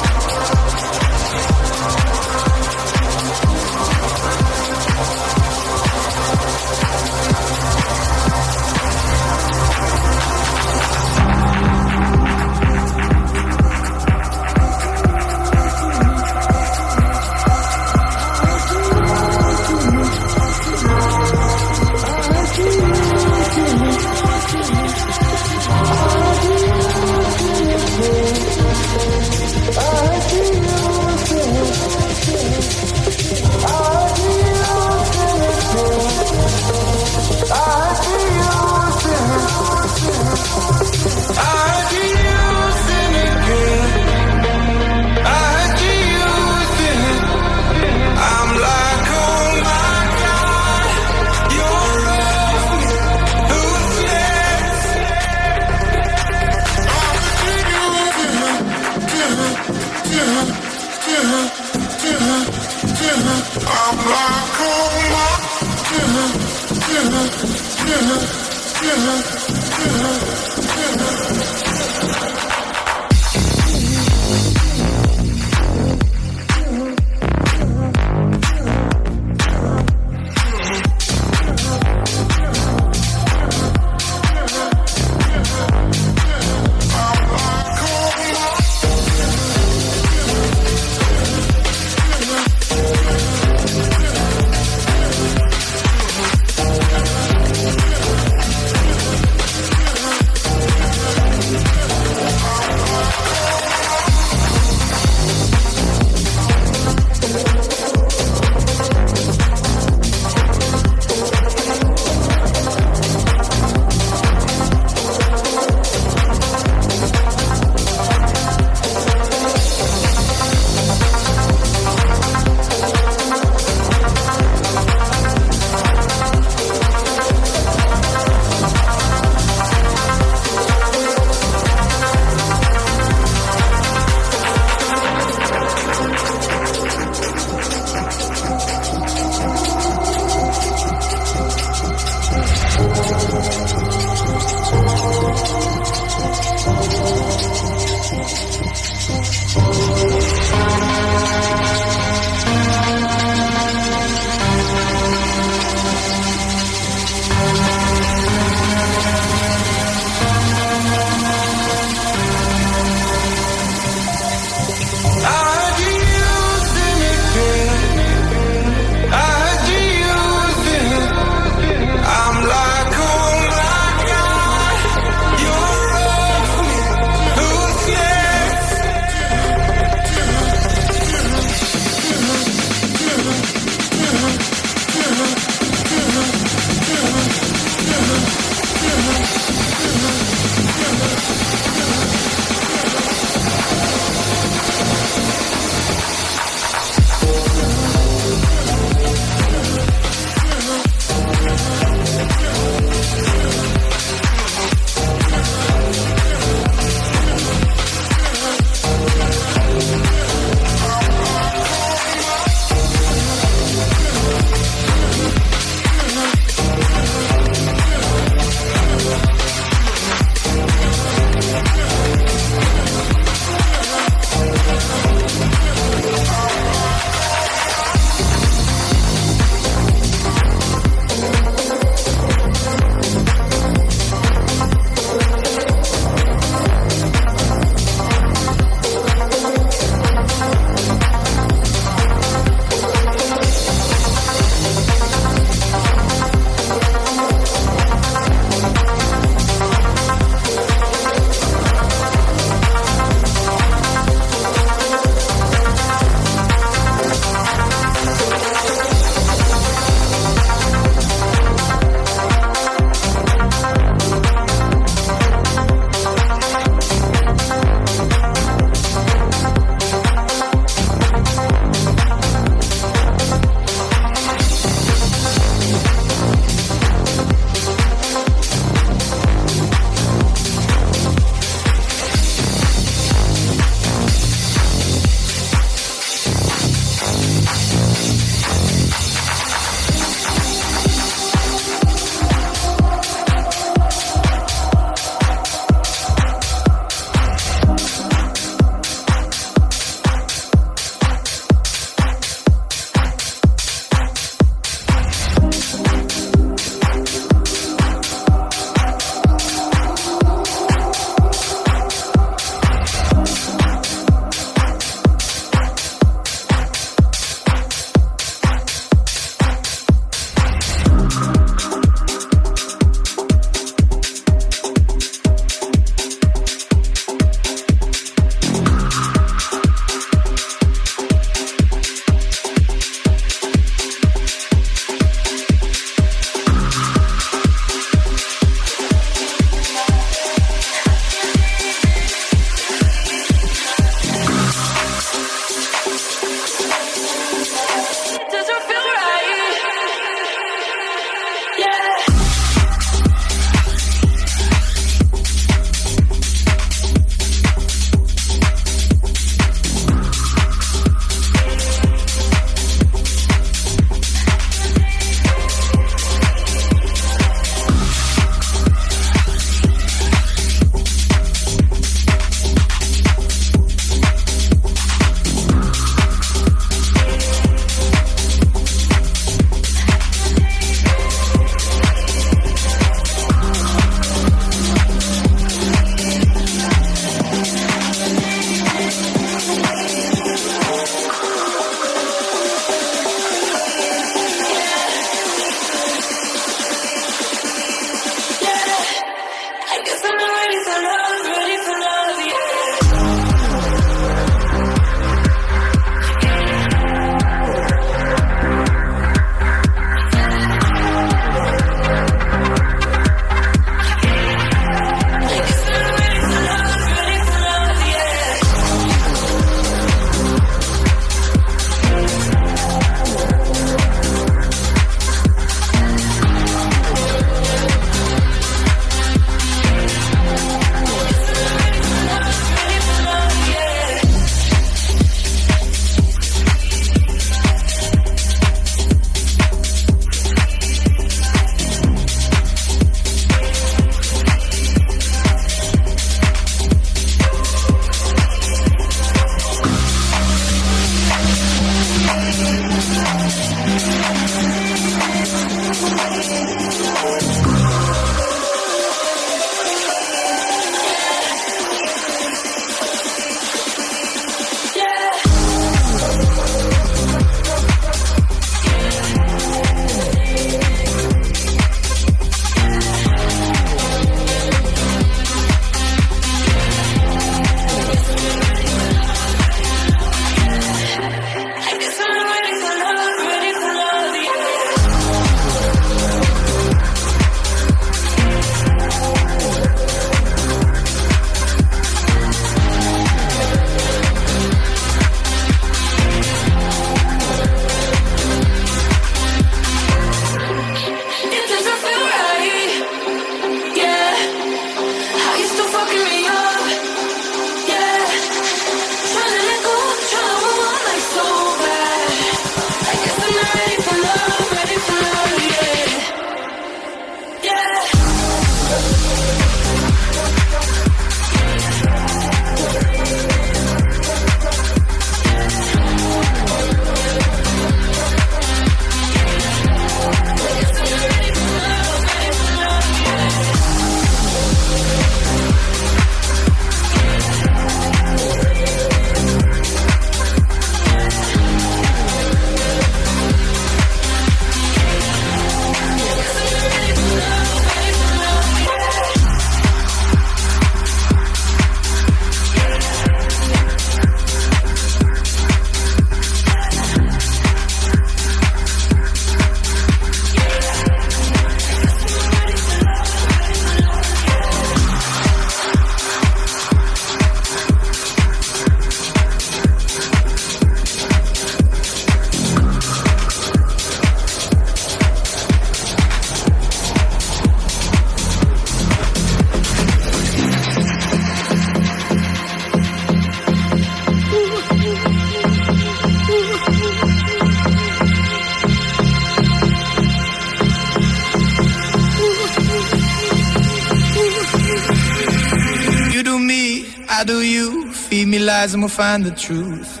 lies and we'll find the truth.